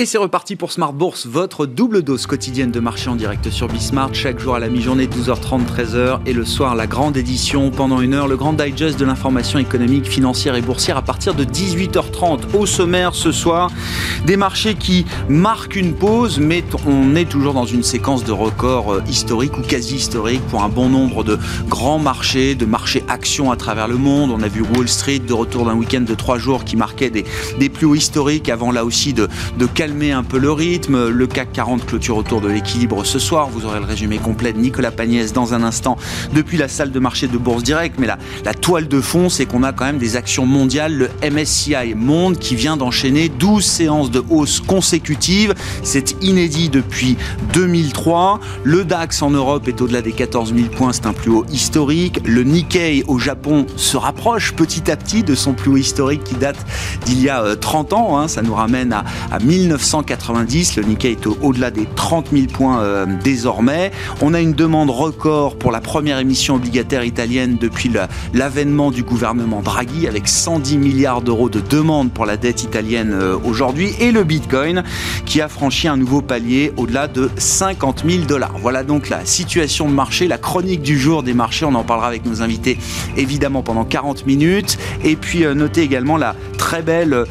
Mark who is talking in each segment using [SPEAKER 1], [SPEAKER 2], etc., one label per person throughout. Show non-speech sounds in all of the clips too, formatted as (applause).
[SPEAKER 1] Et c'est reparti pour Smart Bourse, votre double dose quotidienne de marché en direct sur Bismart, chaque jour à la mi-journée 12h30, 13h et le soir la grande édition pendant une heure, le grand digest de l'information économique, financière et boursière à partir de 18h30. Au sommaire ce soir, des marchés qui marquent une pause, mais on est toujours dans une séquence de records euh, historiques ou quasi historiques pour un bon nombre de grands marchés, de marchés actions à travers le monde. On a vu Wall Street de retour d'un week-end de trois jours qui marquait des, des plus hauts historiques avant là aussi de, de calmer un peu le rythme. Le CAC 40 clôture autour de l'équilibre ce soir. Vous aurez le résumé complet de Nicolas Pagnès dans un instant depuis la salle de marché de Bourse Direct. Mais la, toile de fond, c'est qu'on a quand même des actions mondiales. Le MSCI Monde qui vient d'enchaîner 12 séances de hausse consécutives. C'est inédit depuis 2003. Le DAX en Europe est au-delà des 14 000 points. C'est un plus haut historique. Le Nikkei au Japon se rapproche petit à petit de son plus haut historique qui date d'il y a 30 euh, ans. Hein. Ça nous ramène à, à 1900 1990. Le Nikkei est au-delà des 30 000 points euh, désormais. On a une demande record pour la première émission obligataire italienne depuis l'avènement du gouvernement Draghi avec 110 milliards d'euros de demande pour la dette italienne euh, aujourd'hui et le Bitcoin qui a franchi un nouveau palier au-delà de 50 000 dollars. Voilà donc la situation de marché, la chronique du jour des marchés. On en parlera avec nos invités évidemment pendant 40 minutes. Et puis euh, notez également la très belle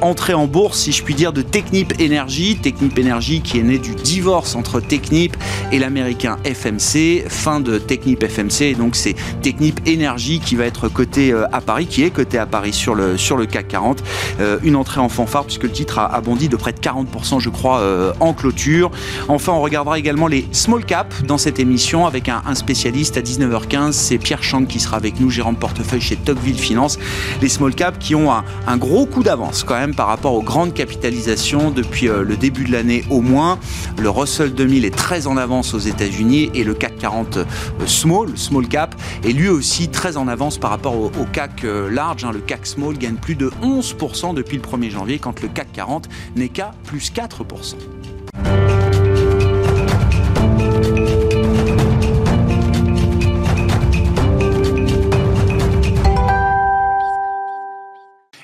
[SPEAKER 1] entrée en bourse, si je puis dire, de Technip Énergie, Technip Énergie qui est né du divorce entre Technip et l'américain FMC, fin de Technip FMC, et donc c'est Technip Énergie qui va être coté euh, à Paris, qui est coté à Paris sur le, sur le CAC 40. Euh, une entrée en fanfare puisque le titre a, bondi de près de 40% je crois euh, en clôture. Enfin on regardera également les small caps dans cette émission avec un, spécialiste à 19h15, c'est Pierre Chang qui sera avec nous, gérant de portefeuille chez Tocqueville Finance. Les small caps qui ont un, un gros coup d'avance quand même par rapport aux grandes capitalisations depuis euh, le début de l'année au moins. Le Russell 2000 est très en avance aux États-Unis et le CAC 40 euh, small, small cap, est lui aussi très en avance par rapport au, CAC euh, large. Hein. Le CAC small gagne plus de 11% depuis le 1er janvier quand le CAC 40 n'est qu'à plus 4%.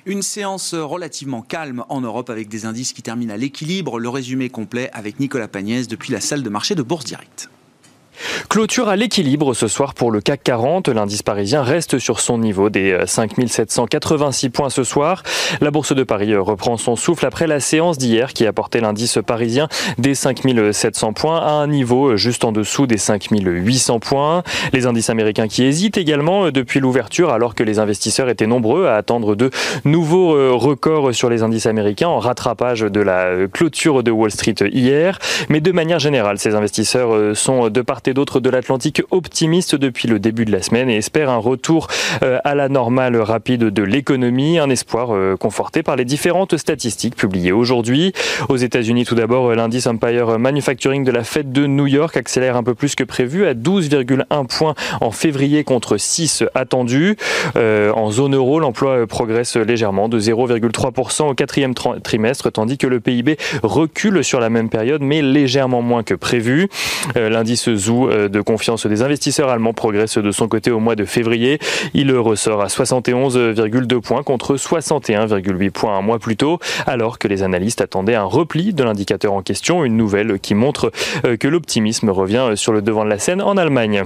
[SPEAKER 1] Une séance relativement calme en Europe avec des indices qui terminent à l'équilibre. Le résumé complet avec Nicolas Pagnès depuis la salle de marché de Bourse Directe.
[SPEAKER 2] Clôture à l'équilibre ce soir pour le CAC 40. L'indice parisien reste sur son niveau des 5786 euh, points ce soir. La Bourse de Paris euh, reprend son souffle après la séance d'hier qui a porté l'indice parisien des 5700 points à un niveau euh, juste en dessous des 5800 points. Les indices américains qui hésitent également depuis l'ouverture alors que les investisseurs étaient nombreux à attendre de nouveaux records sur les indices américains en rattrapage de la clôture de Wall Street hier. Mais de manière générale, ces investisseurs sont de part et d'autre de l'Atlantique optimistes depuis le début de la semaine et espèrent un retour euh, à la normale rapide de l'économie, un espoir euh, conforté par les différentes statistiques publiées aujourd'hui. Aux États-Unis, tout d'abord, l'indice Empire Manufacturing de la fête de New York accélère un peu plus que prévu à 12,1 points en février contre 6 attendus. Euh, en zone euro, l'emploi progresse légèrement de 0,3% au quatrième trimestre, tandis que le PIB recule sur la même période, mais légèrement moins que prévu. L'indice euh, de confiance des investisseurs allemands progresse de son côté au mois de février. Il ressort à 71,2 points contre 61,8 points un mois plus tôt, alors que les analystes attendaient un repli de l'indicateur en question, une nouvelle qui montre euh, que l'optimisme revient sur le devant de la scène en Allemagne.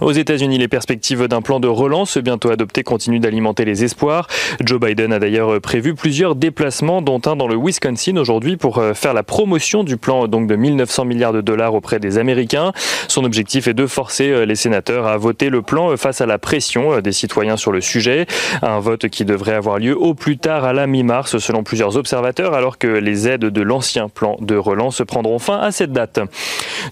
[SPEAKER 2] Aux États-Unis, les perspectives d'un plan de relance bientôt adopté continuent d'alimenter les espoirs. Joe Biden a d'ailleurs prévu plusieurs déplacements, dont un dans le Wisconsin aujourd'hui pour euh, faire la promotion du plan donc de 1900 milliards de dollars auprès des Américains. Son objectif est de forcer euh, les sénateurs à voter le plan euh, face à la pression des citoyens sur le sujet. Un vote qui devrait avoir lieu au plus tard à la mi-mars, selon plusieurs observateurs, alors que les aides de l'ancien plan de relance prendront fin à cette date.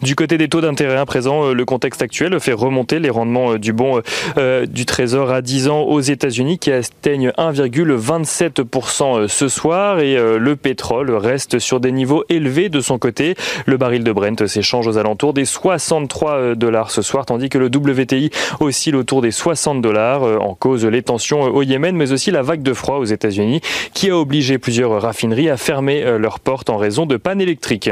[SPEAKER 2] Du côté des taux d'intérêt à présent, le contexte actuel fait remonter les rendements du bon du Trésor à 10 ans aux États-Unis qui atteignent 1,27% ce soir et le pétrole reste sur des niveaux élevés de son côté. Le baril de Brent s'échange aux alentours des 63 dollars ce soir, tandis que le WTI oscille autour des 60 dollars en cause les tensions au Yémen, mais aussi la vague de froid aux États-Unis qui a obligé plusieurs raffineries à fermer leurs portes en raison de pannes électriques.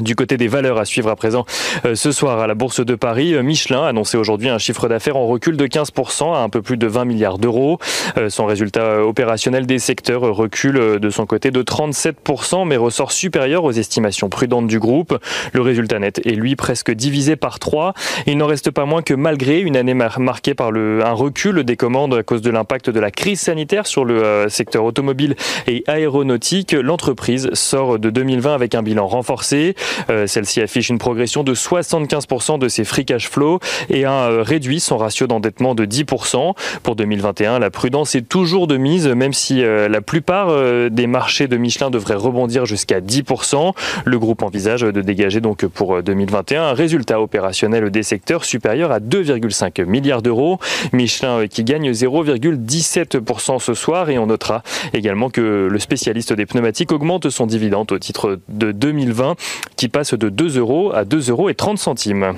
[SPEAKER 2] Du côté des valeurs à suivre à présent, euh, ce soir à la Bourse de Paris, euh, Michelin a annoncé aujourd'hui un chiffre d'affaires en recul de 15% à un peu plus de 20 milliards d'euros. Euh, son résultat opérationnel des secteurs recule de son côté de 37%, mais ressort supérieur aux estimations prudentes du groupe. Le résultat net est lui presque divisé par 3. Il n'en reste pas moins que malgré une année marquée par un recul des commandes à cause de l'impact de la crise sanitaire sur le secteur automobile et aéronautique, l'entreprise sort de 2020 avec un bilan renforcé. Euh, celle-ci affiche une progression de 75% de ses free cash flow et a euh, réduit son ratio d'endettement de 10%. Pour 2021, la prudence est toujours de mise, même si euh, la plupart des marchés de Michelin devraient rebondir jusqu'à 10%. Le groupe envisage de dégager donc pour 2021 un résultat opérationnel des secteurs supérieur à 2,5 milliards d'euros. Michelin qui gagne 0,17% ce soir et on notera également que le spécialiste des pneumatiques augmente son dividende au titre de 2020 qui passe de 2 euros à 2 euros et 30 centimes.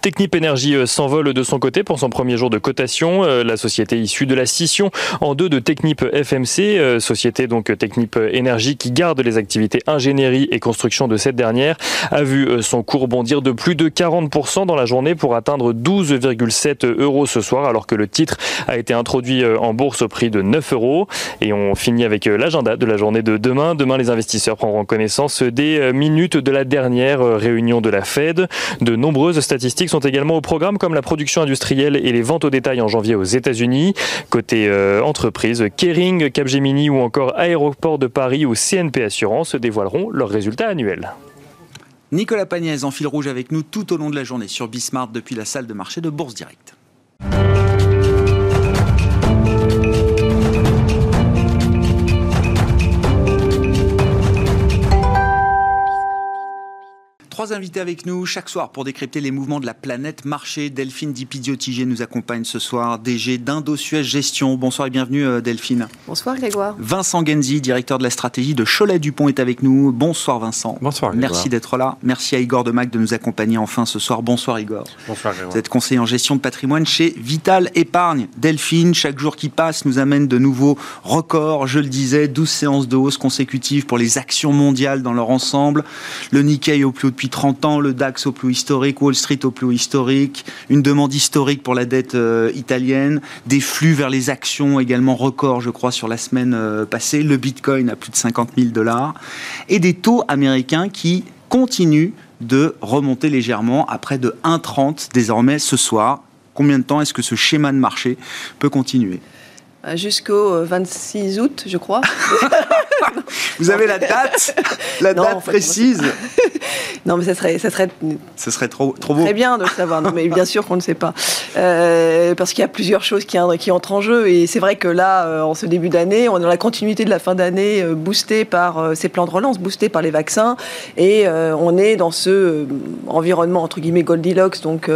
[SPEAKER 2] Technip Energy euh, s'envole de son côté pour son premier jour de cotation. Euh, la société issue de la scission en deux de Technip FMC, euh, société donc Technip Energy qui garde les activités ingénierie et construction de cette dernière, a vu son cours bondir de plus de 40% dans la journée pour atteindre 12,7 euros ce soir, alors que le titre a été introduit en bourse au prix de 9 euros. Et on finit avec l'agenda de la journée de demain. Demain, les investisseurs prendront connaissance des minutes de la dernière réunion de la Fed. De nombreuses statistiques sont également au programme, comme la production industrielle et les ventes au détail en janvier aux États-Unis. Côté euh, entreprise, Kering, Capgemini ou encore Aéroport de Paris ou CNP Assurance dévoileront leurs résultats annuels.
[SPEAKER 1] Nicolas Pagnès en fil rouge avec nous tout au long de la journée sur Bismart depuis la salle de marché de Bourse Directe. Trois invités avec nous chaque soir pour décrypter les mouvements de la planète marché. Delphine Dipidiotigé nous accompagne ce soir, DG d'Indo-Suez Gestion. Bonsoir et bienvenue euh, Delphine.
[SPEAKER 3] Bonsoir Grégoire.
[SPEAKER 1] Vincent Genzi, directeur de la stratégie de Cholet-Dupont est avec nous. Bonsoir Vincent.
[SPEAKER 4] Bonsoir Grégoire.
[SPEAKER 1] Merci d'être là. Merci à Igor Demac de nous accompagner enfin ce soir. Bonsoir Igor.
[SPEAKER 4] Bonsoir Grégoire.
[SPEAKER 1] Vous êtes conseiller en gestion de patrimoine chez Vital Épargne. Delphine, chaque jour qui passe nous amène de nouveaux records. Je le disais, 12 séances de hausse consécutives pour les actions mondiales dans leur ensemble. Le Nikkei au plus haut depuis 30 ans, le DAX au plus historique, Wall Street au plus historique, une demande historique pour la dette euh, italienne, des flux vers les actions également record, je crois, sur la semaine euh, passée, le Bitcoin à plus de 50 000 dollars, et des taux américains qui continuent de remonter légèrement à près de 1,30 désormais ce soir. Combien de temps est-ce que ce schéma de marché peut continuer?
[SPEAKER 3] Jusqu'au 26 euh, août, je crois. (laughs)
[SPEAKER 1] Vous avez la date, la date précise. (laughs)
[SPEAKER 3] non, mais ça serait, ça serait,
[SPEAKER 1] ça serait trop, trop beau.
[SPEAKER 3] Très bien de le savoir. Non, mais bien sûr qu'on ne sait pas, euh, parce qu'il y a plusieurs choses qui, qui, entrent en jeu. Et c'est vrai que là, euh, en ce début d'année, on est dans la continuité de la fin d'année, euh, boosté par ces plans de relance, boosté par les vaccins, et on est dans ce environnement entre guillemets Goldilocks, donc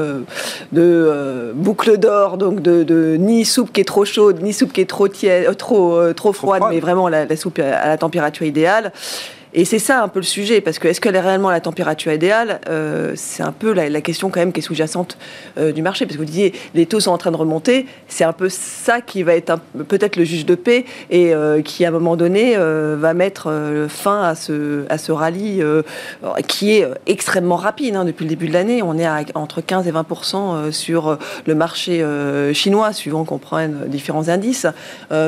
[SPEAKER 3] de boucle d'or, donc de, ni soupe qui est trop chaude, ni soupe qui est trop tiède, trop trop froide, mais vraiment la, la soupe à la température idéale. Et c'est ça un peu le sujet, parce que est-ce qu'elle est réellement à la température idéale euh, C'est un peu la, question quand même qui est sous-jacente euh, du marché, parce que vous disiez les taux sont en train de remonter, c'est un peu ça qui va être peut-être le juge de paix et euh, qui à un moment donné va mettre fin à ce, à ce rallye qui est extrêmement rapide hein, depuis le début de l'année. On est à entre 15 et 20% sur le marché chinois, suivant qu'on prenne différents indices.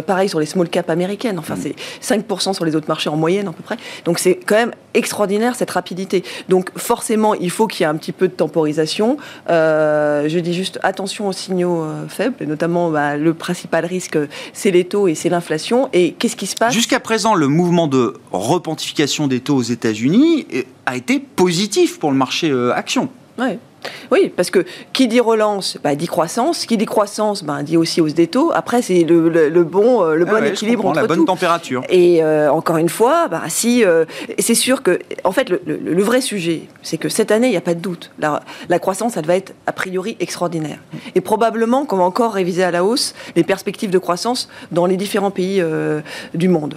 [SPEAKER 3] pareil sur les small cap américaines, enfin c'est 5% sur les autres marchés en moyenne à peu près. Donc donc c'est quand même extraordinaire cette rapidité. Donc forcément, il faut qu'il y ait un petit peu de temporisation. Euh, je dis juste attention aux signaux euh, faibles, et notamment bah, le principal risque, c'est les taux et c'est l'inflation. Et qu'est-ce qui se passe?
[SPEAKER 1] Jusqu'à présent, le mouvement de repentification des taux aux États-Unis a été positif pour le marché euh, action.
[SPEAKER 3] Ouais. Oui, parce que qui dit relance, bah, dit croissance. Qui dit croissance, bah, dit aussi hausse des taux. Après, c'est le, bon, le bon
[SPEAKER 1] Ah ouais, je
[SPEAKER 3] équilibre entre
[SPEAKER 1] la bonne
[SPEAKER 3] tout.
[SPEAKER 1] température.
[SPEAKER 3] Et euh, encore une fois, bah, si euh, c'est sûr que, en fait, le, le- le vrai sujet, c'est que cette année, il n'y a pas de doute. La, la croissance, elle va être a priori extraordinaire. Et probablement qu'on va encore réviser à la hausse les perspectives de croissance dans les différents pays euh, du monde.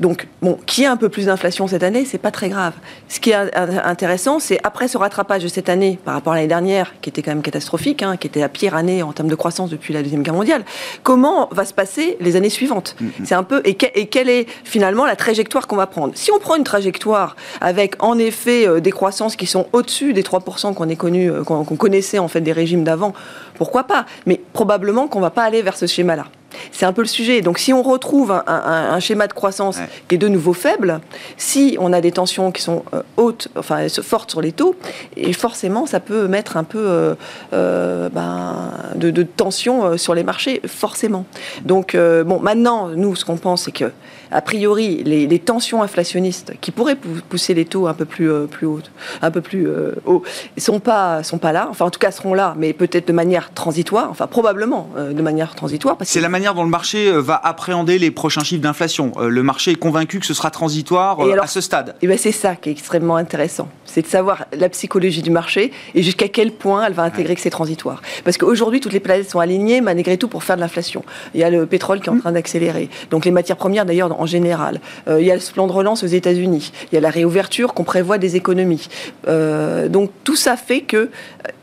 [SPEAKER 3] Donc, bon, qu'il y ait un peu plus d'inflation cette année, c'est pas très grave. Ce qui est in- in- intéressant, c'est après ce rattrapage de cette année par rapport à l'année dernière, qui était quand même catastrophique, hein, qui était la pire année en termes de croissance depuis la deuxième guerre mondiale. Comment va se passer les années suivantes? C'est un peu et, que- et quelle est finalement la trajectoire qu'on va prendre? Si on prend une trajectoire avec en effet euh, des croissances qui sont au-dessus des 3% qu'on est connu, euh, qu'on qu'on connaissait en fait des régimes d'avant, pourquoi pas? Mais probablement qu'on va pas aller vers ce schéma-là. C'est un peu le sujet. Donc, si on retrouve un, un- un schéma de croissance
[SPEAKER 1] Ouais.
[SPEAKER 3] qui est de nouveau faible, si on a des tensions qui sont euh, hautes, enfin fortes sur les taux, et forcément, ça peut mettre un peu euh, euh, ben, de, de tension sur les marchés, forcément. Donc, euh, bon, maintenant, nous, ce qu'on pense, c'est que, a priori, les, les tensions inflationnistes qui pourraient pou- pousser les taux un peu plus, euh, plus haut, un peu plus euh, haut, sont pas, sont pas là. Enfin, en tout cas, seront là, mais peut-être de manière transitoire. Enfin, probablement euh, de manière transitoire.
[SPEAKER 1] C'est
[SPEAKER 3] que
[SPEAKER 1] la manière dont le marché va appréhender les prochains chiffres d'inflation. Le marché est convaincu que ce sera transitoire
[SPEAKER 3] alors-
[SPEAKER 1] à ce stade.
[SPEAKER 3] Et ben c'est ça qui est extrêmement intéressant. C'est de savoir la psychologie du marché et jusqu'à quel point elle va intégrer que c'est transitoire. Parce qu'aujourd'hui, toutes les planètes sont alignées, malgré tout, pour faire de l'inflation. Il y a le pétrole qui est en train d'accélérer. Donc les matières premières, d'ailleurs, en général. Euh, il y a le plan de relance aux États-Unis. Il y a la réouverture qu'on prévoit des économies. Euh, donc tout ça fait que euh,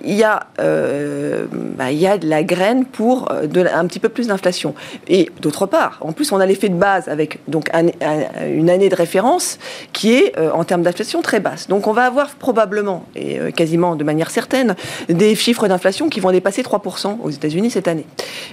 [SPEAKER 3] il y a, euh, bah, il y a de la graine pour de, un petit peu plus d'inflation. Et d'autre part, en plus, on a l'effet de base avec donc un- un- une année de référence qui est en termes d'inflation très basse. Donc on va avoir probablement et euh, quasiment de manière certaine des chiffres d'inflation qui vont dépasser 3% aux États-Unis cette année.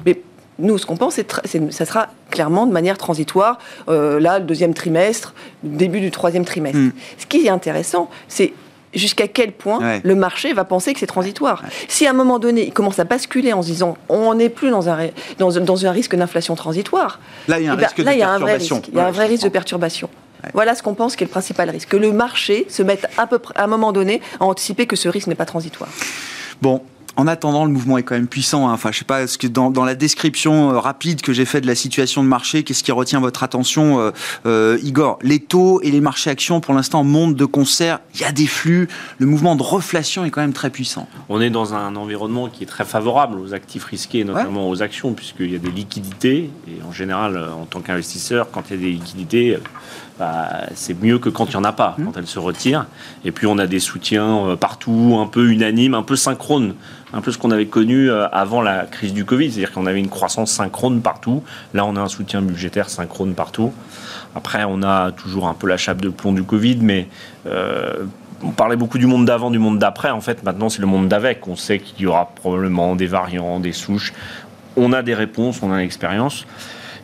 [SPEAKER 3] Mais nous, ce qu'on pense, c'est que ça sera clairement de manière transitoire, euh, là, le deuxième trimestre, début du troisième trimestre.
[SPEAKER 1] Mm.
[SPEAKER 3] Ce qui est intéressant, c'est jusqu'à quel point
[SPEAKER 1] Ouais.
[SPEAKER 3] le marché va penser que c'est transitoire. Si à un moment donné, il commence à basculer en se disant on n'est plus dans un, dans, dans un risque d'inflation transitoire,
[SPEAKER 1] Là, il y a un
[SPEAKER 3] eh ben,
[SPEAKER 1] risque de
[SPEAKER 3] là, il y a un vrai risque. Il y a un
[SPEAKER 1] Ouais,
[SPEAKER 3] vrai
[SPEAKER 1] je
[SPEAKER 3] risque de perturbation. Voilà ce qu'on pense qui est le principal risque. Que le marché se mette à, peu près, à un moment donné à anticiper que ce risque n'est pas transitoire.
[SPEAKER 1] Bon. En attendant, le mouvement est quand même puissant. hein. Enfin, je sais pas, ce que dans, dans la description euh, rapide que j'ai faite de la situation de marché, qu'est-ce qui retient votre attention, euh, euh, Igor? Les taux et les marchés actions, pour l'instant, montent de concert. Il y a des flux. Le mouvement de reflation est quand même très puissant.
[SPEAKER 4] On est dans un environnement qui est très favorable aux actifs risqués, et notamment aux actions, puisqu'il y a des liquidités. Et en général, en tant qu'investisseur, quand il y a des liquidités, bah, c'est mieux que quand il n'y en a pas, quand elles se retirent. Et puis on a des soutiens euh, partout, un peu unanimes, un peu synchrones, un peu ce qu'on avait connu euh, avant la crise du Covid, c'est-à-dire qu'on avait une croissance synchrone partout. Là, on a un soutien budgétaire synchrone partout. Après, on a toujours un peu la chape de plomb du Covid, mais euh, on parlait beaucoup du monde d'avant, du monde d'après. En fait, maintenant, c'est le monde d'avec. On sait qu'il y aura probablement des variants, des souches. On a des réponses, on a l'expérience.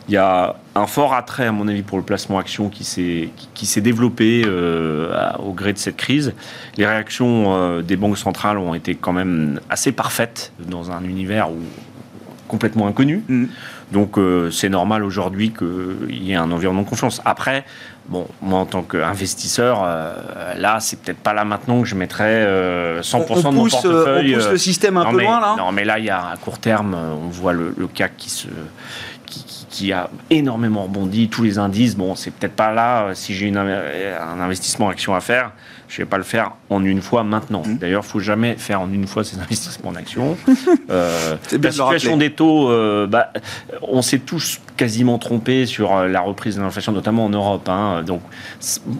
[SPEAKER 4] Il y a un fort attrait, à mon avis, pour le placement action qui s'est qui, qui s'est développé euh, au gré de cette crise. Les réactions euh, des banques centrales ont été quand même assez parfaites dans un univers où, complètement inconnu.
[SPEAKER 1] Mm.
[SPEAKER 4] Donc euh, c'est normal aujourd'hui qu'il y ait un environnement de confiance. Après, bon, moi en tant qu'investisseur, euh, là c'est peut-être pas là maintenant que je mettrais euh, 100%
[SPEAKER 1] on, on
[SPEAKER 4] de mon
[SPEAKER 1] pousse,
[SPEAKER 4] portefeuille.
[SPEAKER 1] on pousse le système un
[SPEAKER 4] non,
[SPEAKER 1] peu
[SPEAKER 4] mais,
[SPEAKER 1] loin, là
[SPEAKER 4] Non, mais là, il y a à court terme, on voit le, le CAC qui se. Qui, a énormément rebondi, tous les indices. Bon, c'est peut-être pas là, euh, si j'ai inve- un investissement action à faire, je vais pas le faire en une fois maintenant.
[SPEAKER 1] Mmh.
[SPEAKER 4] D'ailleurs, faut jamais faire en une fois ces (laughs) investissements en action. Euh, (laughs) la situation des taux, euh, bah, on s'est tous quasiment trompés sur euh, la reprise de l'inflation, notamment en Europe. hein. Donc,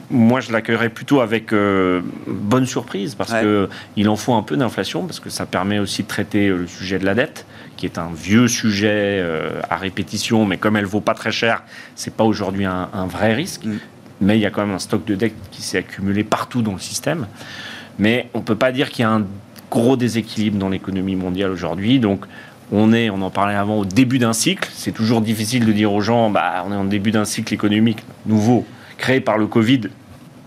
[SPEAKER 4] moi, je l'accueillerais plutôt avec euh, bonne surprise parce
[SPEAKER 1] Ouais.
[SPEAKER 4] que il en faut un peu d'inflation parce que ça permet aussi de traiter euh, le sujet de la dette, qui est un vieux sujet euh, à répétition, mais comme elle vaut pas très cher, c'est pas aujourd'hui un, un vrai risque.
[SPEAKER 1] Mm.
[SPEAKER 4] Mais il y a quand même un stock de dette qui s'est accumulé partout dans le système. Mais on peut pas dire qu'il y a un gros déséquilibre dans l'économie mondiale aujourd'hui. Donc, on est, on en parlait avant, au début d'un cycle. C'est toujours difficile de dire aux gens, bah, on est en début d'un cycle économique nouveau, créé par le Covid,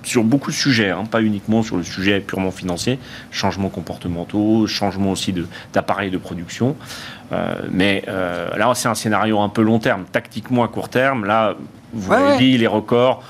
[SPEAKER 4] sur beaucoup de sujets, hein, pas uniquement sur le sujet purement financier, changements comportementaux, changements aussi de- d'appareils de, production. Euh, mais euh, là, c'est un scénario un peu long terme. Tactiquement, à court terme, là, vous
[SPEAKER 1] Ouais,
[SPEAKER 4] l'avez
[SPEAKER 1] ouais.
[SPEAKER 4] dit, les records,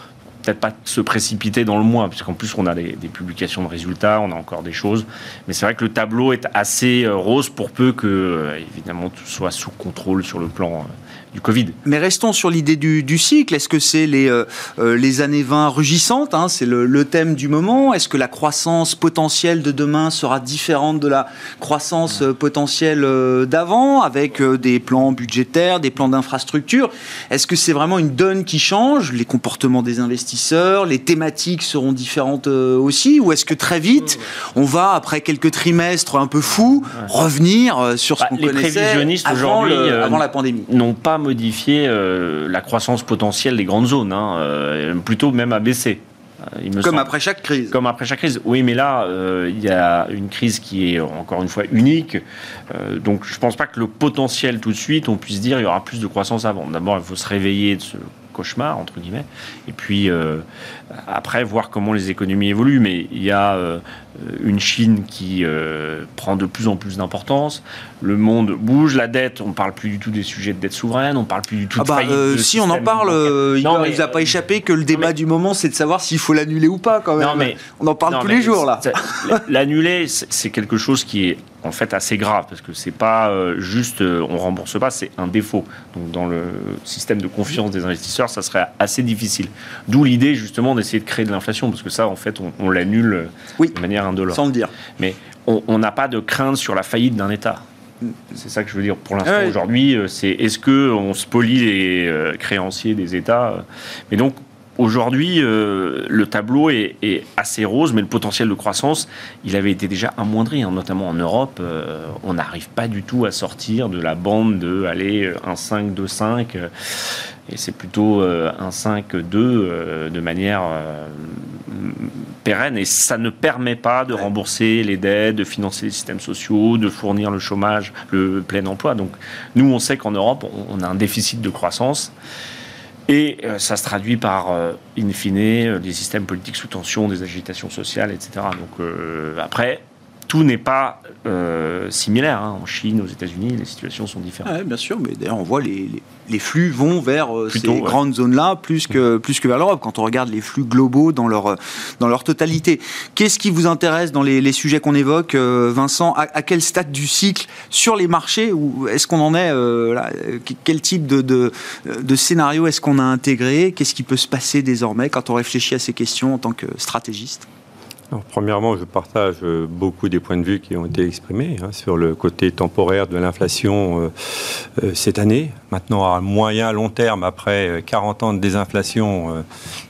[SPEAKER 4] peut-être pas se précipiter dans le mois, puisqu'en plus on a des, publications de résultats, on a encore des choses. Mais c'est vrai que le tableau est assez euh, rose pour peu que, évidemment, tout soit sous contrôle sur le plan du Covid.
[SPEAKER 1] Mais restons sur l'idée du, cycle. Est-ce que c'est les, les années 20 rugissantes hein, C'est le, thème du moment? Est-ce que la croissance potentielle de demain sera différente de la croissance potentielle d'avant, avec des plans budgétaires, des plans d'infrastructure Est-ce que c'est vraiment une donne qui change? Les comportements des investisseurs les thématiques seront différentes euh, aussi? Ou est-ce que très vite, on va, après quelques trimestres un peu fous, revenir euh, sur ce bah, qu'on connaissait prévisionnistes avant, euh, avant la pandémie?
[SPEAKER 4] N'ont pas modifié la croissance potentielle des grandes zones, hein, plutôt même à baisser.
[SPEAKER 1] Comme après chaque crise.
[SPEAKER 4] Comme après chaque crise. Oui, mais là, il y a une crise qui est encore une fois unique. donc, je ne pense pas que le potentiel tout de suite, on puisse dire il y aura plus de croissance avant. D'abord, il faut se réveiller de ce cauchemar, entre guillemets. Et puis, euh, après, voir comment les économies évoluent. Mais il y a euh, une Chine qui euh, prend de plus en plus d'importance. Le monde bouge. La dette, on ne parle plus du tout des sujets de dette souveraine. On ne parle plus du tout
[SPEAKER 1] ah
[SPEAKER 4] de bah,
[SPEAKER 1] Si, on en parle. il ne nous a pas échappé que le débat du moment, c'est de savoir s'il faut l'annuler ou pas, quand même. Non, mais, on en parle tous les jours, là. (laughs)
[SPEAKER 4] L'annuler, c'est quelque chose qui est en fait assez grave parce que c'est pas euh, juste euh, on rembourse pas, c'est un défaut. Donc dans le système de confiance des investisseurs, ça serait assez difficile. D'où l'idée justement d'essayer de créer de l'inflation parce que ça en fait on, l'annule de manière
[SPEAKER 1] Sans le dire.
[SPEAKER 4] Mais on n'a pas de crainte sur la faillite d'un État. C'est ça que je veux dire. Pour l'instant, aujourd'hui, euh, c'est est-ce que on spolie les créanciers des États Mais donc, Aujourd'hui, euh, le tableau est, assez rose, mais le potentiel de croissance, il avait été déjà amoindri, hein, notamment en Europe. Euh, on n'arrive pas du tout à sortir de la bande de aller 1,5, 2,5, et c'est plutôt 1,5, 2 de manière euh, pérenne. Et ça ne permet pas de rembourser les dettes, de financer les systèmes sociaux, de fournir le chômage, le plein emploi. Donc, nous, on sait qu'en Europe, on a un déficit de croissance. Et euh, ça se traduit par, euh, in fine, euh, des systèmes politiques sous tension, des agitations sociales, etc. Donc après, tout n'est pas euh, similaire. Hein. En Chine, aux États-Unis, les situations sont différentes.
[SPEAKER 1] bien sûr, mais d'ailleurs, on voit les, les, flux vont vers euh, ces grandes zones-là plus que, plus que vers l'Europe, quand on regarde les flux globaux dans leur, dans leur totalité. Qu'est-ce qui vous intéresse dans les, les sujets qu'on évoque, euh, Vincent? À, quel stade du cycle sur les marchés ou Est-ce qu'on en est là, Quel type de, de, de scénario est-ce qu'on a intégré? Qu'est-ce qui peut se passer désormais quand on réfléchit à ces questions en tant que stratégiste?
[SPEAKER 5] Premièrement, je partage euh, beaucoup des points de vue qui ont été exprimés hein, sur le côté temporaire de l'inflation euh, euh, cette année. Maintenant, à moyen, long terme, après 40 ans de désinflation,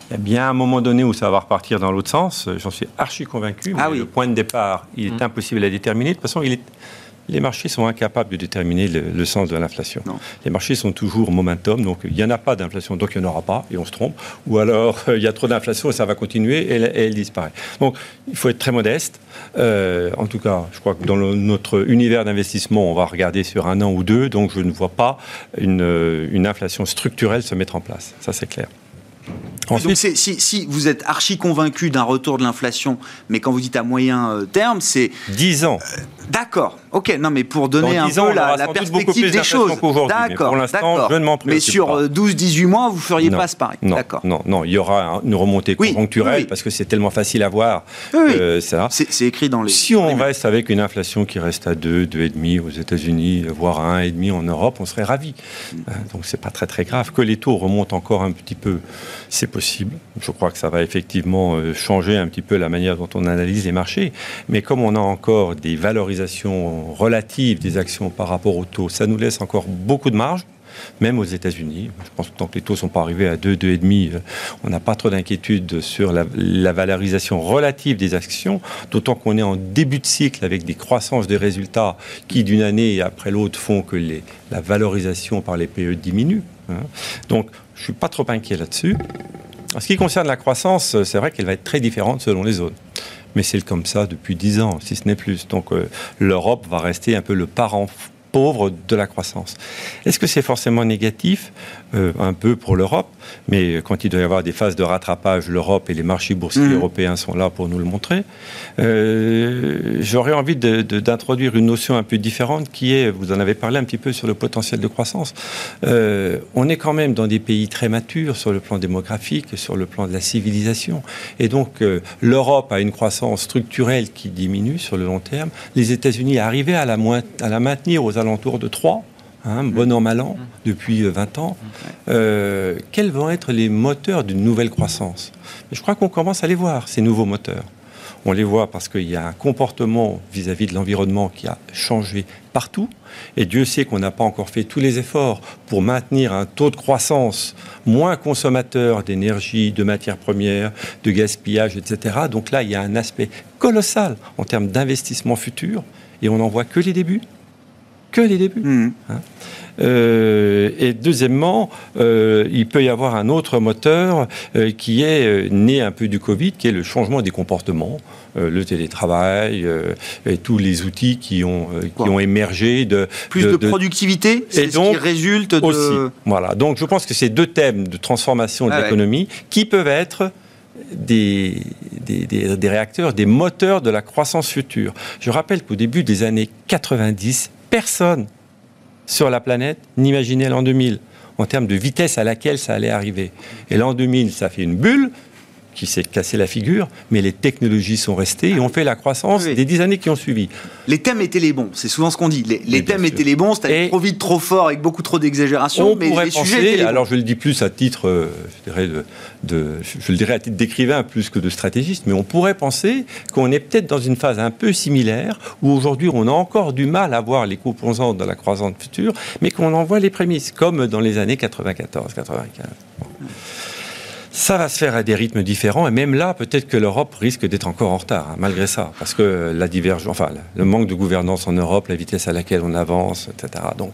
[SPEAKER 5] il y a bien un moment donné où ça va repartir dans l'autre sens. J'en suis archi convaincu. Ah mais Le point de départ, il est mmh. impossible à déterminer. De toute façon, il est les marchés sont incapables de déterminer le, sens de l'inflation. Les marchés sont toujours momentum, donc il n'y en a pas d'inflation, donc il n'y en aura pas, et on se trompe. Ou alors (laughs) il y a trop d'inflation et ça va continuer et, elle, disparaît. Donc il faut être très modeste. Euh, en tout cas, je crois que dans notre univers d'investissement, on va regarder sur un an ou deux, donc je ne vois pas une, une inflation structurelle se mettre en place. Ça, c'est clair.
[SPEAKER 1] Donc si, si, vous êtes archi convaincu d'un retour de l'inflation, mais quand vous dites à moyen euh, terme, c'est...
[SPEAKER 5] 10 ans.
[SPEAKER 1] Euh, d'accord, ok, non mais pour donner un peu la, perspective des choses.
[SPEAKER 5] D'accord, pour l'instant, je ne m'en
[SPEAKER 1] Mais sur 12-18 euh, mois, vous ne feriez pas ce pareil.
[SPEAKER 5] Non, non, non, il y aura une remontée conjoncturelle parce que c'est tellement facile à voir.
[SPEAKER 1] ça. C'est écrit dans les...
[SPEAKER 5] Si on reste avec une inflation qui reste à 2, 2,5 aux États-Unis, voire à 1,5 en Europe, on serait ravis. Mm. Donc c'est pas très très grave. Que les taux remontent encore un petit peu, c'est possible. Je crois que ça va effectivement euh, changer un petit peu la manière dont on analyse les marchés. Mais comme on a encore des valorisations relatives des actions par rapport aux taux, ça nous laisse encore beaucoup de marge même aux États-Unis. Je pense que tant que les taux ne sont pas arrivés à 2, 2,5, euh, on n'a pas trop d'inquiétude sur la, valorisation relative des actions, d'autant qu'on est en début de cycle avec des croissances des résultats qui, d'une année après l'autre, font que la valorisation par les PE diminue. Hein. Donc, je ne suis pas trop inquiet là-dessus. En ce qui concerne la croissance, c'est vrai qu'elle va être très différente selon les zones. Mais c'est comme ça depuis 10 ans, si ce n'est plus. Donc euh, l'Europe va rester un peu le parent pauvre de la croissance. Est-ce que c'est forcément négatif euh, Un peu pour l'Europe. Mais quand il doit y avoir des phases de rattrapage, l'Europe et les marchés boursiers mmh. européens sont là pour nous le montrer. Euh, j'aurais envie d'introduire une notion un peu différente qui est, vous en avez parlé un petit peu sur le potentiel de croissance. Euh, on est quand même dans des pays très matures sur le plan démographique, sur le plan de la civilisation. Et donc, l'Europe a une croissance structurelle qui diminue sur le long terme. Les États-Unis arrivaient à la, à la maintenir aux alentours de 3 hein, bon an, mal an, depuis 20 ans. Euh, quels vont être les moteurs d'une nouvelle croissance? Je crois qu'on commence à les voir, ces nouveaux moteurs. On les voit parce qu'il y a un comportement vis-à-vis de l'environnement qui a changé partout. Et Dieu sait qu'on n'a pas encore fait tous les efforts pour maintenir un taux de croissance moins consommateur d'énergie, de matières premières, de gaspillage, etc. Donc là, il y a un aspect colossal en termes d'investissement futur. Et on n'en voit que les débuts que les débuts. Mmh. Hein. Euh, et deuxièmement, euh, il peut y avoir un autre moteur euh, qui est né un peu du Covid, qui est le changement des comportements, le télétravail et tous les outils qui ont, qui ont émergé de
[SPEAKER 1] plus de, productivité, c'est ce qui résulte de
[SPEAKER 5] aussi. Voilà. Donc je pense que ces deux thèmes de transformation de ah l'économie qui peuvent être des, des, des, réacteurs, des moteurs de la croissance future. Je rappelle qu'au début des années 90, personne sur la planète n'imaginait l'an 2000 en termes de vitesse à laquelle ça allait arriver. Et l'an 2000, ça fait une bulle qui s'est cassé la figure, mais les technologies sont restées et ont fait la croissance des dix années qui ont suivi.
[SPEAKER 1] Les thèmes étaient les bons, c'est souvent ce qu'on dit. Les, thèmes étaient les bons, c'était trop vite, trop fort, avec beaucoup trop d'exagération, mais les sujets étaient
[SPEAKER 5] Alors je le dis plus à titre, euh, je, dirais de, je le dirais à titre d'écrivain plus que de stratégiste, mais on pourrait penser qu'on est peut-être dans une phase un peu similaire, où aujourd'hui on a encore du mal à voir les composantes de la croissance future, mais qu'on en voit les prémices, comme dans les années 94, 95 ça va se faire à des rythmes différents. Et même là, peut-être que l'Europe risque d'être encore en retard, hein, malgré ça. Parce que la divergence, enfin, le manque de gouvernance en Europe, la vitesse à laquelle on avance, etc. Donc,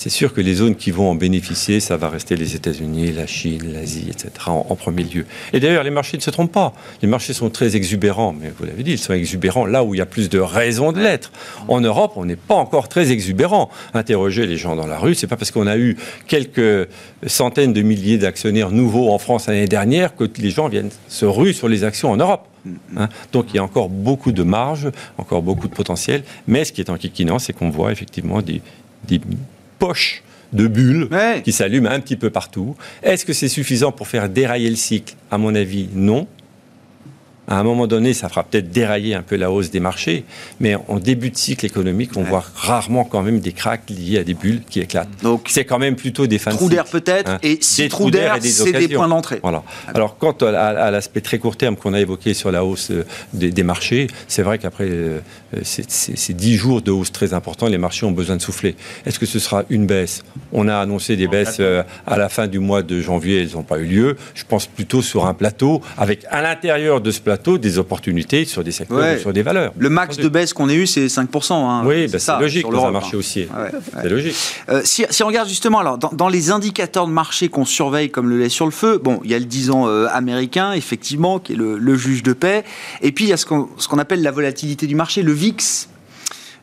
[SPEAKER 5] c'est sûr que les zones qui vont en bénéficier, ça va rester les États-Unis, la Chine, l'Asie, etc. En, premier lieu. Et d'ailleurs, les marchés ne se trompent pas. Les marchés sont très exubérants, mais vous l'avez dit, ils sont exubérants là où il y a plus de raisons de l'être. En Europe, on n'est pas encore très exubérant. Interroger les gens dans la rue, c'est pas parce qu'on a eu quelques centaines de milliers d'actionnaires nouveaux en France l'année dernière que les gens viennent se ruer sur les actions en Europe. Hein. Donc il y a encore beaucoup de marge, encore beaucoup de potentiel, mais ce qui est enquiquinant, c'est qu'on voit effectivement des poche de bulles qui s'allument un petit peu partout. Est-ce que c'est suffisant pour faire dérailler le cycle? À mon avis, non à un moment donné, ça fera peut-être dérailler un peu la hausse des marchés, mais en début de cycle économique, on voit rarement quand même des cracks liés à des bulles qui éclatent. Donc c'est quand même plutôt des fins
[SPEAKER 1] trous d'air peut-être, hein. et si trous d'air, c'est des points d'entrée.
[SPEAKER 5] Voilà. Alors quant à, l'aspect très court terme qu'on a évoqué sur la hausse euh, des, marchés, c'est vrai qu'après euh, ces dix jours de hausse très importants, les marchés ont besoin de souffler. Est-ce que ce sera une baisse? On a annoncé des baisses euh, à la fin du mois de janvier, elles n'ont pas eu lieu. Je pense plutôt sur un plateau, avec à l'intérieur de ce plateau des opportunités sur des secteurs sur des valeurs.
[SPEAKER 1] Le max de baisse qu'on ait eu, c'est 5%. Hein.
[SPEAKER 5] oui, c'est bah, logique dans un marché haussier. c'est logique.
[SPEAKER 1] Euh, si, on regarde justement, alors, dans, les indicateurs de marché qu'on surveille comme le lait sur le feu, bon, il y a le 10 ans euh, américain, effectivement, qui est le, juge de paix. Et puis, il y a ce qu'on appelle la volatilité du marché, le VIX.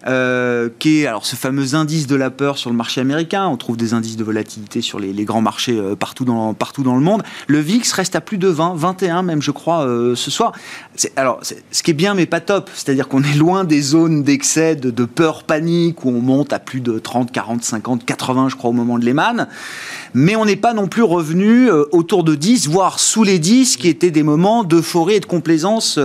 [SPEAKER 1] Euh, qui est alors ce fameux indice de la peur sur le marché américain. On trouve des indices de volatilité sur les, grands marchés euh, partout, dans, partout dans le monde. Le VIX reste à plus de 20, 21 même, je crois, euh, ce soir. Alors, ce qui est bien, mais pas top. C'est-à-dire qu'on est loin des zones d'excès, de, de, peur, panique, où on monte à plus de 30, 40, 50, 80, je crois, au moment de Lehman. Mais on n'est pas non plus revenu autour de 10, voire sous les 10, qui étaient des moments d'euphorie et de complaisance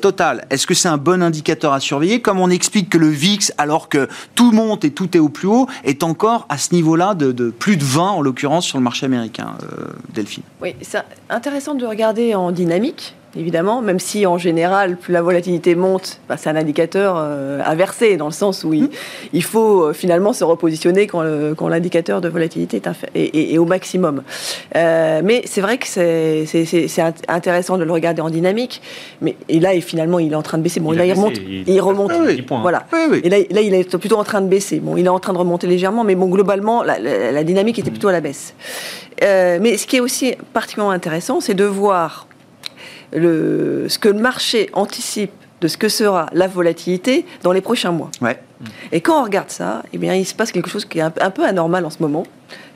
[SPEAKER 1] totale. Est-ce que c'est un bon indicateur à surveiller? Comme on explique que le VIX, alors que tout monte et tout est au plus haut, est encore à ce niveau-là de, plus de 20 en l'occurrence sur le marché américain, euh, Delphine.
[SPEAKER 3] Oui, c'est intéressant de regarder en dynamique évidemment, même si en général, plus la volatilité monte, bah, c'est un indicateur euh, inversé, dans le sens où il, mmh. faut euh, finalement se repositionner quand, l'indicateur de volatilité est, au maximum. Euh, mais c'est vrai que c'est, intéressant de le regarder en dynamique, mais, et là, finalement, il est en train de baisser. Bon, il là, il remonte, il, remonte. voilà. Et là, là, il est plutôt en train de baisser. Bon, il est en train de remonter légèrement, mais bon, globalement, la, dynamique était plutôt à la baisse. mais ce qui est aussi particulièrement intéressant, c'est de voir le, ce que le marché anticipe de ce que sera la volatilité dans les prochains mois.
[SPEAKER 1] Ouais.
[SPEAKER 3] Et quand on regarde ça, eh bien, il se passe quelque chose qui est un, peu anormal en ce moment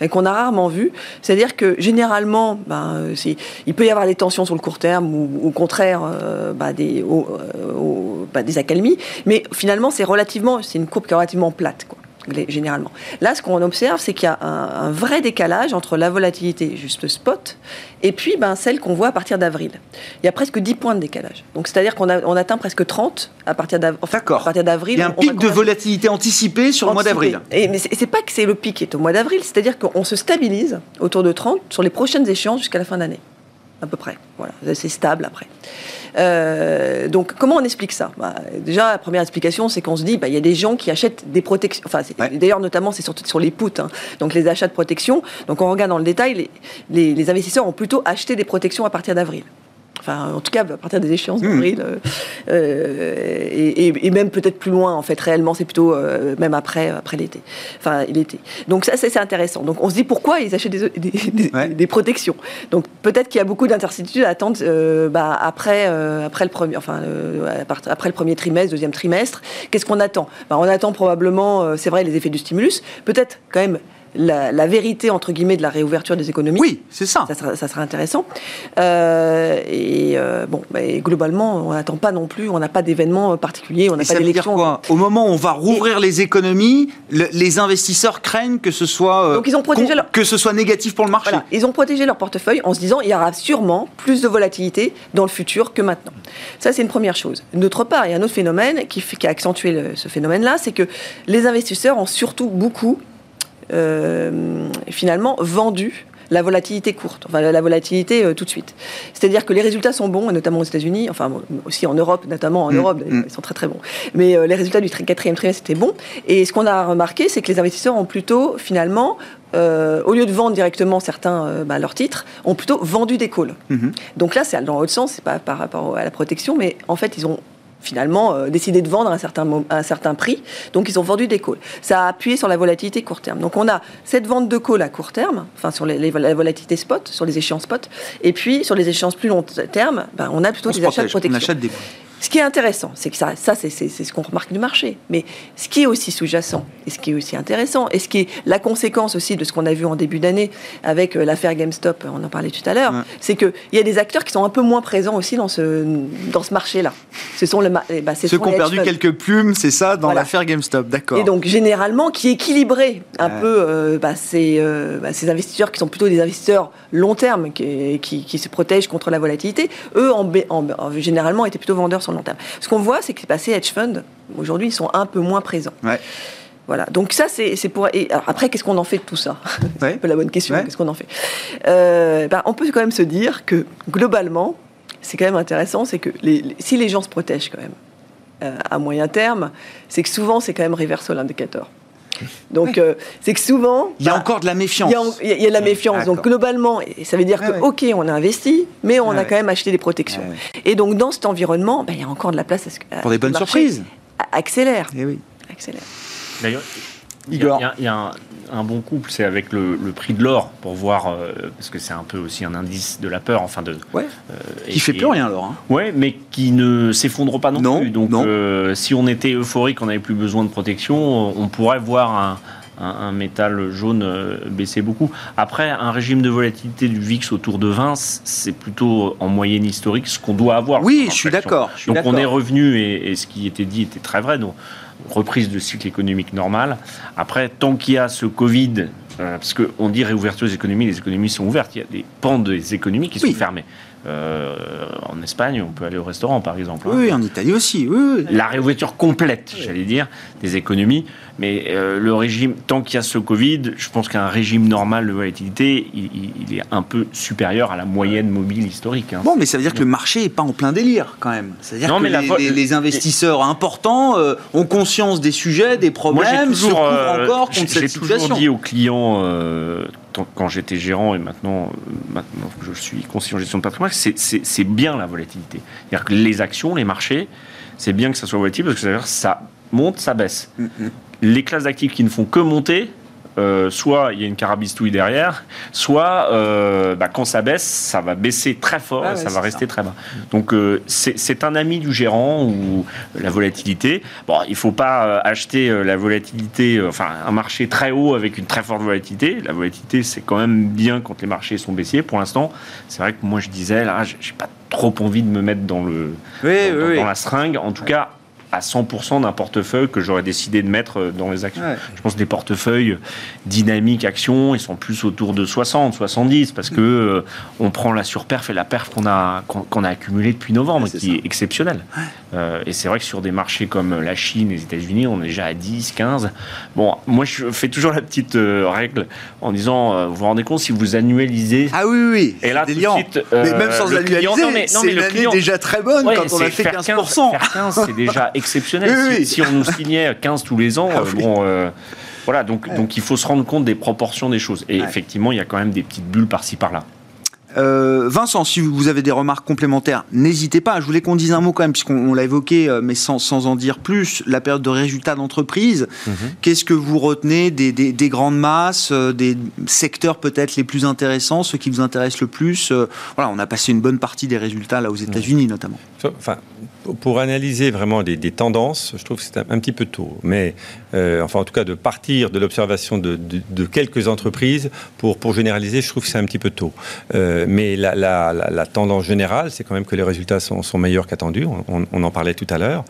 [SPEAKER 3] et qu'on a rarement vu. C'est-à-dire que généralement, ben, euh, si- il peut y avoir des tensions sur le court terme ou au contraire euh, bah, des, au- euh, au- bah, des accalmies, mais finalement, c'est relativement, c'est une courbe qui est relativement plate. Quoi généralement. Là, ce qu'on observe, c'est qu'il y a un, un vrai décalage entre la volatilité juste spot et puis ben, celle qu'on voit à partir d'avril. Il y a presque 10 points de décalage. Donc, c'est-à-dire qu'on a- on atteint presque 30 à partir enfin, d'avril.
[SPEAKER 1] Il y a un pic de volatilité anticipé sur le mois d'avril.
[SPEAKER 3] et, mais c'est c'est pas que c'est le pic qui est au mois d'avril, c'est-à-dire qu'on se stabilise autour de 30 sur les prochaines échéances jusqu'à la fin d'année, à peu près. Voilà, c'est stable après. Euh, donc comment on explique ça? Bah, Déjà, la première explication, c'est qu'on se dit, bah, il y a des gens qui achètent des protections. Enfin,
[SPEAKER 1] Ouais.
[SPEAKER 3] d'ailleurs, notamment, c'est surtout sur les puts, hein. donc les achats de protection. Donc on regarde dans le détail, les, les- les investisseurs ont plutôt acheté des protections à partir d'avril. Enfin, en tout cas, à partir des échéances
[SPEAKER 1] Mmh.
[SPEAKER 3] d'avril, euh, euh, et, et- et même peut-être plus loin, en fait, réellement, c'est plutôt euh, même après, après l'été. Enfin, l'été. Donc ça, c'est intéressant. Donc on se dit pourquoi ils achètent des, des- des-
[SPEAKER 1] Ouais.
[SPEAKER 3] des protections. Donc peut-être qu'il y a beaucoup d'incertitudes à attendre euh, bah, après, après, le premier, enfin, après le premier trimestre, deuxième trimestre. Qu'est-ce qu'on attend? Bah, On attend probablement, c'est vrai, les effets du stimulus. Peut-être quand même la, la vérité, entre guillemets, de la réouverture des économies.
[SPEAKER 1] Oui, c'est ça.
[SPEAKER 3] Ça sera, ça sera intéressant. Euh, et euh, bon, et globalement, on n'attend pas non plus, on n'a pas d'événement particulier, on n'a pas d'élection.
[SPEAKER 1] Au moment où on va rouvrir les économies, le- les investisseurs craignent que ce soit euh,
[SPEAKER 3] Donc, ils ont protégé
[SPEAKER 1] con-
[SPEAKER 3] leur-
[SPEAKER 1] que ce soit négatif pour le marché.
[SPEAKER 3] Voilà, ils ont protégé leur portefeuille en se disant il y aura sûrement plus de volatilité dans le futur que maintenant. Ça, c'est une première chose. D'autre part, il y a un autre phénomène qui, a accentué le- ce phénomène-là, c'est que les investisseurs ont surtout beaucoup, euh, finalement, vendu la volatilité courte, enfin la volatilité euh, tout de suite. C'est-à-dire que les résultats sont bons, notamment aux États-Unis, enfin aussi en Europe, notamment en
[SPEAKER 1] Mm,
[SPEAKER 3] Europe,
[SPEAKER 1] mm.
[SPEAKER 3] ils sont très très bons. Mais euh, les résultats du tri- quatrième trimestre étaient bons. Et ce qu'on a remarqué, c'est que les investisseurs ont plutôt, finalement, euh, au lieu de vendre directement certains euh, bah, leurs titres, ont plutôt vendu des calls.
[SPEAKER 1] Mhm.
[SPEAKER 3] Donc là, c'est dans l'autre sens, c'est pas par rapport à la protection, mais en fait, ils ont finalement euh, décidé de vendre à un certain, à un certain prix, donc ils ont vendu des calls. Ça a appuyé sur la volatilité court terme. Donc on a cette vente de calls à court terme, enfin sur les, les- la volatilité spot, sur les échéances spot, et puis sur les échéances plus long terme, ben, on a plutôt
[SPEAKER 1] On
[SPEAKER 3] des achats de
[SPEAKER 1] protège, on
[SPEAKER 3] protection.
[SPEAKER 1] achète des
[SPEAKER 3] Ce qui est intéressant, c'est que ça, ça c'est ce qu'on remarque du marché. Mais ce qui est aussi sous-jacent, et ce qui est aussi intéressant, et ce qui est la conséquence aussi de ce qu'on a vu en début d'année avec euh, l'affaire GameStop, on en parlait tout à l'heure,
[SPEAKER 1] Ouais.
[SPEAKER 3] c'est qu'il y a des acteurs qui sont un peu moins présents aussi dans ce, dans ce marché-là. Ce sont, le, eh ben, ce
[SPEAKER 1] Ceux qui ont perdu quelques plumes, c'est ça, dans
[SPEAKER 3] Voilà.
[SPEAKER 1] l'affaire GameStop, d'accord.
[SPEAKER 3] Et donc généralement qui équilibrait un
[SPEAKER 1] Ouais.
[SPEAKER 3] peu euh, bah, ces, euh, bah, ces investisseurs qui sont plutôt des investisseurs long terme qui, qui, qui se protègent contre la volatilité, eux en, en- en- généralement étaient plutôt vendeurs sur le long terme. Ce qu'on voit, c'est que ces hedge funds aujourd'hui ils sont un peu moins présents.
[SPEAKER 1] Ouais.
[SPEAKER 3] Voilà. Donc ça c'est pour. Et alors après qu'est-ce qu'on en fait de tout ça? C'est
[SPEAKER 1] Ouais.
[SPEAKER 3] un peu la bonne question.
[SPEAKER 1] Ouais.
[SPEAKER 3] Qu'est-ce qu'on en fait? Euh, bah, On peut quand même se dire que globalement, c'est quand même intéressant, c'est que les- les- si les gens se protègent quand même euh, à moyen terme, c'est que souvent c'est quand même reversal indicator. Donc euh, c'est que souvent
[SPEAKER 1] Il y a
[SPEAKER 3] bah,
[SPEAKER 1] encore de la méfiance.
[SPEAKER 3] il y, a, y de la méfiance. Donc globalement, et ça veut dire que
[SPEAKER 1] ouais.
[SPEAKER 3] ok, on a investi, mais on a
[SPEAKER 1] ouais.
[SPEAKER 3] quand même acheté des protections.
[SPEAKER 1] Ouais,
[SPEAKER 3] Et donc dans cet environnement, bah, il y a encore de la place à ce que
[SPEAKER 1] Pour des bonnes surprises.
[SPEAKER 3] Accélère,
[SPEAKER 1] Eh oui.
[SPEAKER 3] accélère.
[SPEAKER 4] D'ailleurs, il y a,
[SPEAKER 1] Igor.
[SPEAKER 4] il y a- il y a un, un bon couple, c'est avec le, le prix de l'or pour voir, euh, parce que c'est un peu aussi un indice de la peur, enfin de.
[SPEAKER 1] Ouais.
[SPEAKER 4] euh,
[SPEAKER 1] Qui
[SPEAKER 4] et-
[SPEAKER 1] fait plus
[SPEAKER 4] et-
[SPEAKER 1] rien alors. hein.
[SPEAKER 4] Ouais, mais qui ne s'effondre pas non,
[SPEAKER 1] Non,
[SPEAKER 4] plus. Donc,
[SPEAKER 1] non.
[SPEAKER 4] euh, si on était euphorique, on n'avait plus besoin de protection, on pourrait voir un, un- un métal jaune baisser beaucoup. Après, un régime de volatilité du VIX autour de 20, c'est plutôt en moyenne historique ce qu'on doit avoir.
[SPEAKER 1] Oui, je suis d'accord,
[SPEAKER 4] Donc, on est revenu, et, et ce qui était dit était très vrai. Donc, reprise de cycle économique normal. Après, tant qu'il y a ce Covid, euh, parce qu'on dit réouverture des économies, les économies sont ouvertes, il y a des pans des économies qui
[SPEAKER 1] Oui.
[SPEAKER 4] sont fermés. Euh, en Espagne, on peut aller au restaurant, par exemple. hein.
[SPEAKER 1] Oui, en Italie aussi. Oui.
[SPEAKER 4] La réouverture complète, j'allais dire, des économies. Mais euh, le régime, tant qu'il y a ce Covid, je pense qu'un régime normal de volatilité, il, est un peu supérieur à la moyenne mobile historique. hein.
[SPEAKER 1] Bon, mais ça veut dire que le marché est pas en plein délire quand même. C'est-à-dire que
[SPEAKER 4] mais
[SPEAKER 1] les,
[SPEAKER 4] vo-
[SPEAKER 1] les- les investisseurs importants euh, ont conscience des sujets, des
[SPEAKER 4] Moi, j'ai
[SPEAKER 1] problèmes, se
[SPEAKER 4] toujours,
[SPEAKER 1] couvrent
[SPEAKER 4] euh,
[SPEAKER 1] encore
[SPEAKER 4] j'ai-
[SPEAKER 1] contre
[SPEAKER 4] j'ai
[SPEAKER 1] cette
[SPEAKER 4] toujours
[SPEAKER 1] situation.
[SPEAKER 4] dit aux clients, quand j'étais gérant et maintenant, euh, maintenant que je suis conseiller en gestion de patrimoine, c'est- bien la volatilité. C'est-à-dire que les actions, les marchés, c'est bien que ça soit volatile parce que ça ça monte, ça baisse.
[SPEAKER 1] Mhm.
[SPEAKER 4] Les classes d'actifs qui ne font que monter, euh, soit il y a une carabistouille derrière, soit euh, bah, quand ça baisse, ça va baisser très fort
[SPEAKER 1] Ah
[SPEAKER 4] et
[SPEAKER 1] ouais,
[SPEAKER 4] ça va rester très bas. Donc euh, c'est un ami du gérant ou la volatilité. Bon, il faut pas acheter la volatilité, enfin un marché très haut avec une très forte volatilité. La volatilité, c'est quand même bien quand les marchés sont baissiers. Pour l'instant, c'est vrai que moi je disais là, j'ai pas trop envie de me mettre dans le
[SPEAKER 1] Oui,
[SPEAKER 4] dans,
[SPEAKER 1] oui, oui.
[SPEAKER 4] dans la seringue. En tout cas, à 100% d'un portefeuille que j'aurais décidé de mettre euh, dans les actions.
[SPEAKER 1] Ouais.
[SPEAKER 4] Je pense que des portefeuilles dynamiques actions, ils sont plus autour de 60, 70, parce que euh, on prend la surperf et la perf qu'on a, qu'on a accumulée depuis novembre,
[SPEAKER 1] Ouais,
[SPEAKER 4] qui
[SPEAKER 1] ça.
[SPEAKER 4] est exceptionnelle. Euh, et c'est vrai que sur des marchés comme la Chine, les États-Unis, on est déjà à 10, 15. Bon, moi, je fais toujours la petite euh, règle en disant, vous vous rendez compte si vous annualisez
[SPEAKER 1] Ah oui, oui, oui.
[SPEAKER 4] et là, tout de suite,
[SPEAKER 1] mais même sans annualiser, c'est une année
[SPEAKER 4] client-
[SPEAKER 1] déjà très bonne quand on a fait
[SPEAKER 4] faire
[SPEAKER 1] 15%.
[SPEAKER 4] faire 15, c'est déjà (laughs) exceptionnel.
[SPEAKER 1] Oui,
[SPEAKER 4] si,
[SPEAKER 1] oui.
[SPEAKER 4] si on nous signait 15 tous les ans, (laughs)
[SPEAKER 1] Ah
[SPEAKER 4] euh,
[SPEAKER 1] oui.
[SPEAKER 4] bon, euh, voilà, donc, donc il faut se rendre compte des proportions des choses. Et
[SPEAKER 1] Ouais.
[SPEAKER 4] effectivement, il y a quand même des petites bulles par-ci par-là.
[SPEAKER 1] Euh, Vincent, si vous avez des remarques complémentaires, n'hésitez pas. Je voulais qu'on dise un mot quand même, puisqu'on on l'a évoqué, mais sans, sans en dire plus, la période de résultats d'entreprise. Qu'est-ce que vous retenez des, des- des grandes masses, des secteurs peut-être les plus intéressants, ceux qui vous intéressent le plus Voilà, on a passé une bonne partie des résultats là aux États-Unis notamment.
[SPEAKER 5] Enfin, pour- analyser vraiment des, des tendances, je trouve que c'est un, un petit peu tôt. Mais, euh, enfin, en tout cas, de partir de l'observation de, de- de quelques entreprises pour, pour généraliser, je trouve que c'est un petit peu tôt. Euh, mais la, la- la- la tendance générale, c'est quand même que les résultats sont, sont meilleurs qu'attendus. On, en parlait tout à l'heure.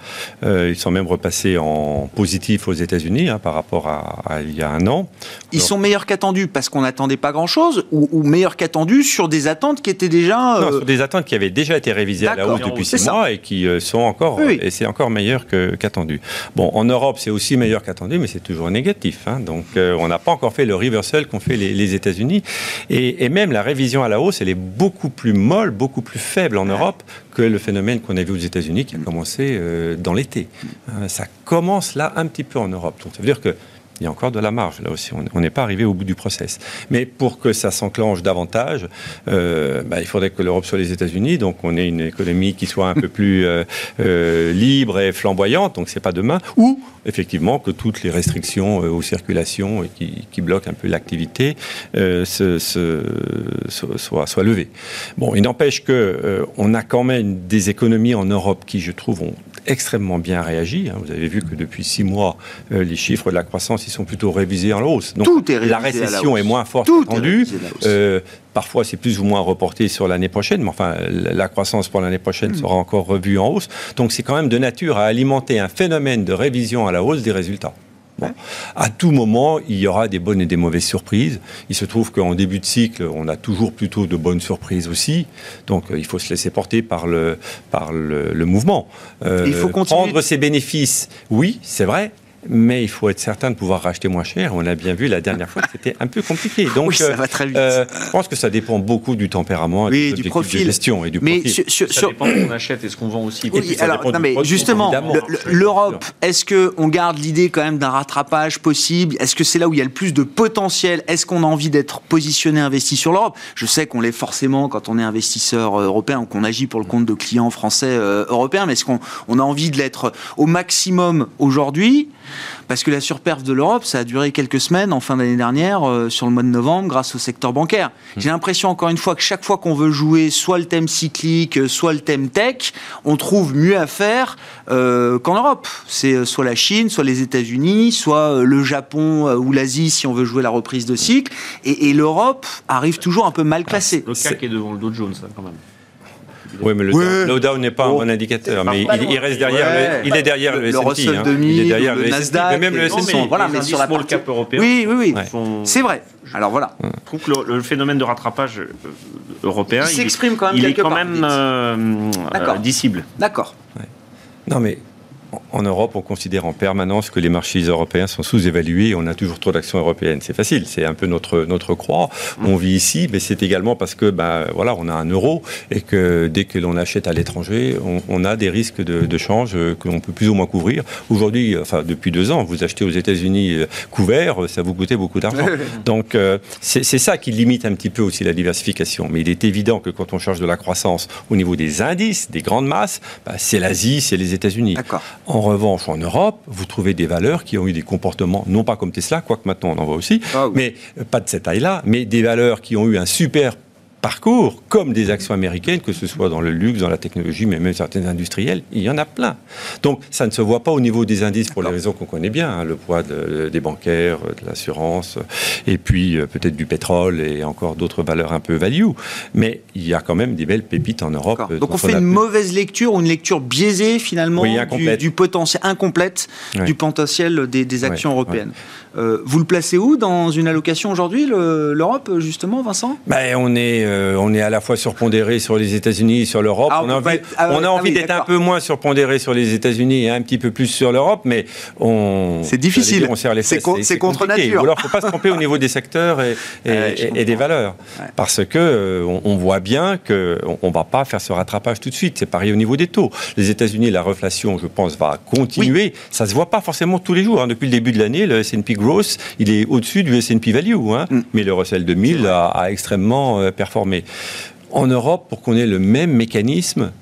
[SPEAKER 5] Euh, ils sont même repassés en positif aux États-Unis hein, par rapport à, à il y a un an.
[SPEAKER 1] Ils
[SPEAKER 5] Alors-
[SPEAKER 1] sont meilleurs qu'attendus parce qu'on n'attendait pas grand-chose, ou, ou meilleurs qu'attendus sur des attentes qui étaient déjà...
[SPEAKER 5] Non, sur des attentes qui avaient déjà été révisées à la hausse depuis six
[SPEAKER 1] ça.
[SPEAKER 5] mois et qui sont encore,
[SPEAKER 1] Oui,
[SPEAKER 5] et c'est encore meilleur qu'attendu. bon, en Europe, c'est aussi meilleur qu'attendu, mais c'est toujours négatif. hein. donc, euh, on n'a pas encore fait le reversal qu'ont fait les, les États-Unis. Et, et même la révision à la hausse, elle est beaucoup plus molle, beaucoup plus faible en Europe que le phénomène qu'on a vu aux États-Unis qui a commencé euh, dans l'été. Hein, ça commence là un petit peu en Europe. Donc, ça veut dire que il y a encore de la marge là aussi. On- n'est pas arrivé au bout du process. Mais pour que ça s'enclenche davantage, euh, bah, il faudrait que l'Europe soit les États-Unis. Donc on ait une économie qui soit un peu plus euh, euh, libre et flamboyante. Donc c'est pas demain. Ou effectivement que toutes les restrictions aux circulations qui, qui bloquent un peu l'activité soient levées. Bon, il n'empêche que euh, on a quand même des économies en Europe qui, je trouve, ont extrêmement bien réagi. hein. Vous avez vu que depuis six mois, euh, les chiffres de la croissance, ils sont plutôt révisés en hausse. Donc
[SPEAKER 1] Tout est révisé
[SPEAKER 5] la récession est moins forte
[SPEAKER 1] Tout.
[SPEAKER 5] Euh, parfois, c'est plus ou moins reporté sur l'année prochaine, mais enfin, la la croissance pour l'année prochaine sera encore revue en hausse. Donc, c'est quand même de nature à alimenter un phénomène de révision à la hausse des résultats. Bon. À tout moment, il y aura des bonnes et des mauvaises surprises. Il se trouve qu'en début de cycle, on a toujours plutôt de bonnes surprises aussi. Donc, euh, il faut se laisser porter par le, par le, le mouvement. Euh,
[SPEAKER 1] Il faut continuer.
[SPEAKER 5] Prendre ses bénéfices, oui, c'est vrai. Mais il faut être certain de pouvoir racheter moins cher. On a bien vu la dernière fois que c'était un peu compliqué. (laughs) Donc,
[SPEAKER 1] Oui, ça
[SPEAKER 5] euh,
[SPEAKER 1] va très vite.
[SPEAKER 5] euh, je pense que ça dépend beaucoup du tempérament, et
[SPEAKER 1] Oui,
[SPEAKER 5] des
[SPEAKER 1] du profil.
[SPEAKER 5] de gestion et du
[SPEAKER 1] Mais
[SPEAKER 5] profil.
[SPEAKER 1] sur, sur-
[SPEAKER 4] Ça
[SPEAKER 1] sur-
[SPEAKER 4] dépend ce qu'on achète et ce qu'on vend aussi.
[SPEAKER 1] Oui,
[SPEAKER 5] puis
[SPEAKER 1] alors, non, mais justement, le- l'Europe, est-ce qu'on garde l'idée quand même d'un rattrapage possible? Est-ce que c'est là où il y a le plus de potentiel? Est-ce qu'on a envie d'être positionné, investi sur l'Europe? Je sais qu'on l'est forcément quand on est investisseur euh, européen ou qu'on agit pour le compte de clients français euh, européens, mais est-ce qu'on on a envie de l'être au maximum aujourd'hui? Parce que la surperf de l'Europe, ça a duré quelques semaines en fin d'année dernière, euh, sur le mois de novembre, grâce au secteur bancaire. J'ai l'impression, encore une fois, que chaque fois qu'on veut jouer soit le thème cyclique, euh, soit le thème tech, on trouve mieux à faire euh, qu'en Europe. C'est soit la Chine, soit les États-Unis, soit le Japon ou l'Asie si on veut jouer la reprise de cycle. Et, et l'Europe arrive toujours un peu mal classée.
[SPEAKER 4] Le CAC est devant le Dow Jones, ça, quand même.
[SPEAKER 5] Oui, mais le
[SPEAKER 1] Ouais.
[SPEAKER 5] slowdown n'est pas un
[SPEAKER 1] Oh.
[SPEAKER 5] bon indicateur. Mais il, il reste derrière,
[SPEAKER 1] Ouais.
[SPEAKER 5] le, il est derrière le,
[SPEAKER 1] Le- le
[SPEAKER 5] S&P, hein.
[SPEAKER 1] 2000,
[SPEAKER 5] il est derrière
[SPEAKER 1] le Nasdaq,
[SPEAKER 5] mais même le S&P.
[SPEAKER 1] voilà, mais sur la
[SPEAKER 4] small
[SPEAKER 1] partie-
[SPEAKER 4] cap européens
[SPEAKER 1] Oui, oui, oui.
[SPEAKER 5] Ouais.
[SPEAKER 4] sont-
[SPEAKER 1] C'est vrai. Alors voilà.
[SPEAKER 4] Je trouve que le, le phénomène de rattrapage euh, européen,
[SPEAKER 1] Il s'exprime quand même
[SPEAKER 4] il est
[SPEAKER 1] quelque
[SPEAKER 4] quand
[SPEAKER 1] part,
[SPEAKER 4] même
[SPEAKER 1] dites.
[SPEAKER 4] euh,
[SPEAKER 1] D'accord.
[SPEAKER 4] euh, dissible.
[SPEAKER 1] D'accord.
[SPEAKER 5] Non, mais en- Europe, on considère en permanence que les marchés européens sont sous-évalués et on a toujours trop d'actions européennes. C'est facile, c'est un peu notre, notre croix. On vit ici, mais c'est également parce que ben, voilà, on a un euro et que dès que l'on achète à l'étranger, on, on a des risques de, de change que l'on peut plus ou moins couvrir. Aujourd'hui, enfin depuis deux ans, vous achetez aux États-Unis euh, couvert, ça vous coûtait beaucoup d'argent. (laughs) Donc euh, c'est ça qui limite un petit peu aussi la diversification. Mais il est évident que quand on cherche de la croissance au niveau des indices, des grandes masses, bah, c'est l'Asie, c'est les États-Unis. En revanche, en Europe, vous trouvez des valeurs qui ont eu des comportements, non pas comme Tesla, quoique maintenant on en voit aussi, ah mais pas de cette taille-là, mais des valeurs qui ont eu un super parcours, comme des actions américaines, que ce soit dans le luxe, dans la technologie, mais même certaines industrielles, il y en a plein. Donc ça ne se voit pas au niveau des indices pour les raisons qu'on connaît bien, hein, le poids des bancaires, de l'assurance, et puis euh, peut-être du pétrole et encore d'autres valeurs un peu value. Mais il y a quand même des belles pépites en Europe.
[SPEAKER 1] Donc on fait une mauvaise lecture ou une lecture biaisée finalement du, potentiel incomplète du potentiel des, actions européennes. Euh, vous le placez où dans une allocation aujourd'hui, l'Europe, justement, Vincent?
[SPEAKER 5] Ben, on, est, euh, on est à la fois surpondéré sur les États-unis et sur l'Europe. Ah, on, a envie, ah, on a envie ah d'être un peu moins surpondéré sur les États-Unis et un petit peu plus sur l'Europe, mais on.
[SPEAKER 1] C'est difficile.
[SPEAKER 5] C'est
[SPEAKER 1] contre nature.
[SPEAKER 5] alors, il ne faut pas se tromper au niveau des secteurs et, (laughs) et, des valeurs. Parce que euh, on, voit bien qu'on ne va pas faire ce rattrapage tout de suite. C'est pareil au niveau des taux. Les États-Unis, la reflation, je pense, va continuer. Ça ne se voit pas forcément tous les jours. Hein. Depuis le début de l'année, le S&P Growth, il est au-dessus du S&P Value, hein. mm. mais le Russell 2000 a, extrêmement euh, performé. En Europe, pour qu'on ait le même mécanisme,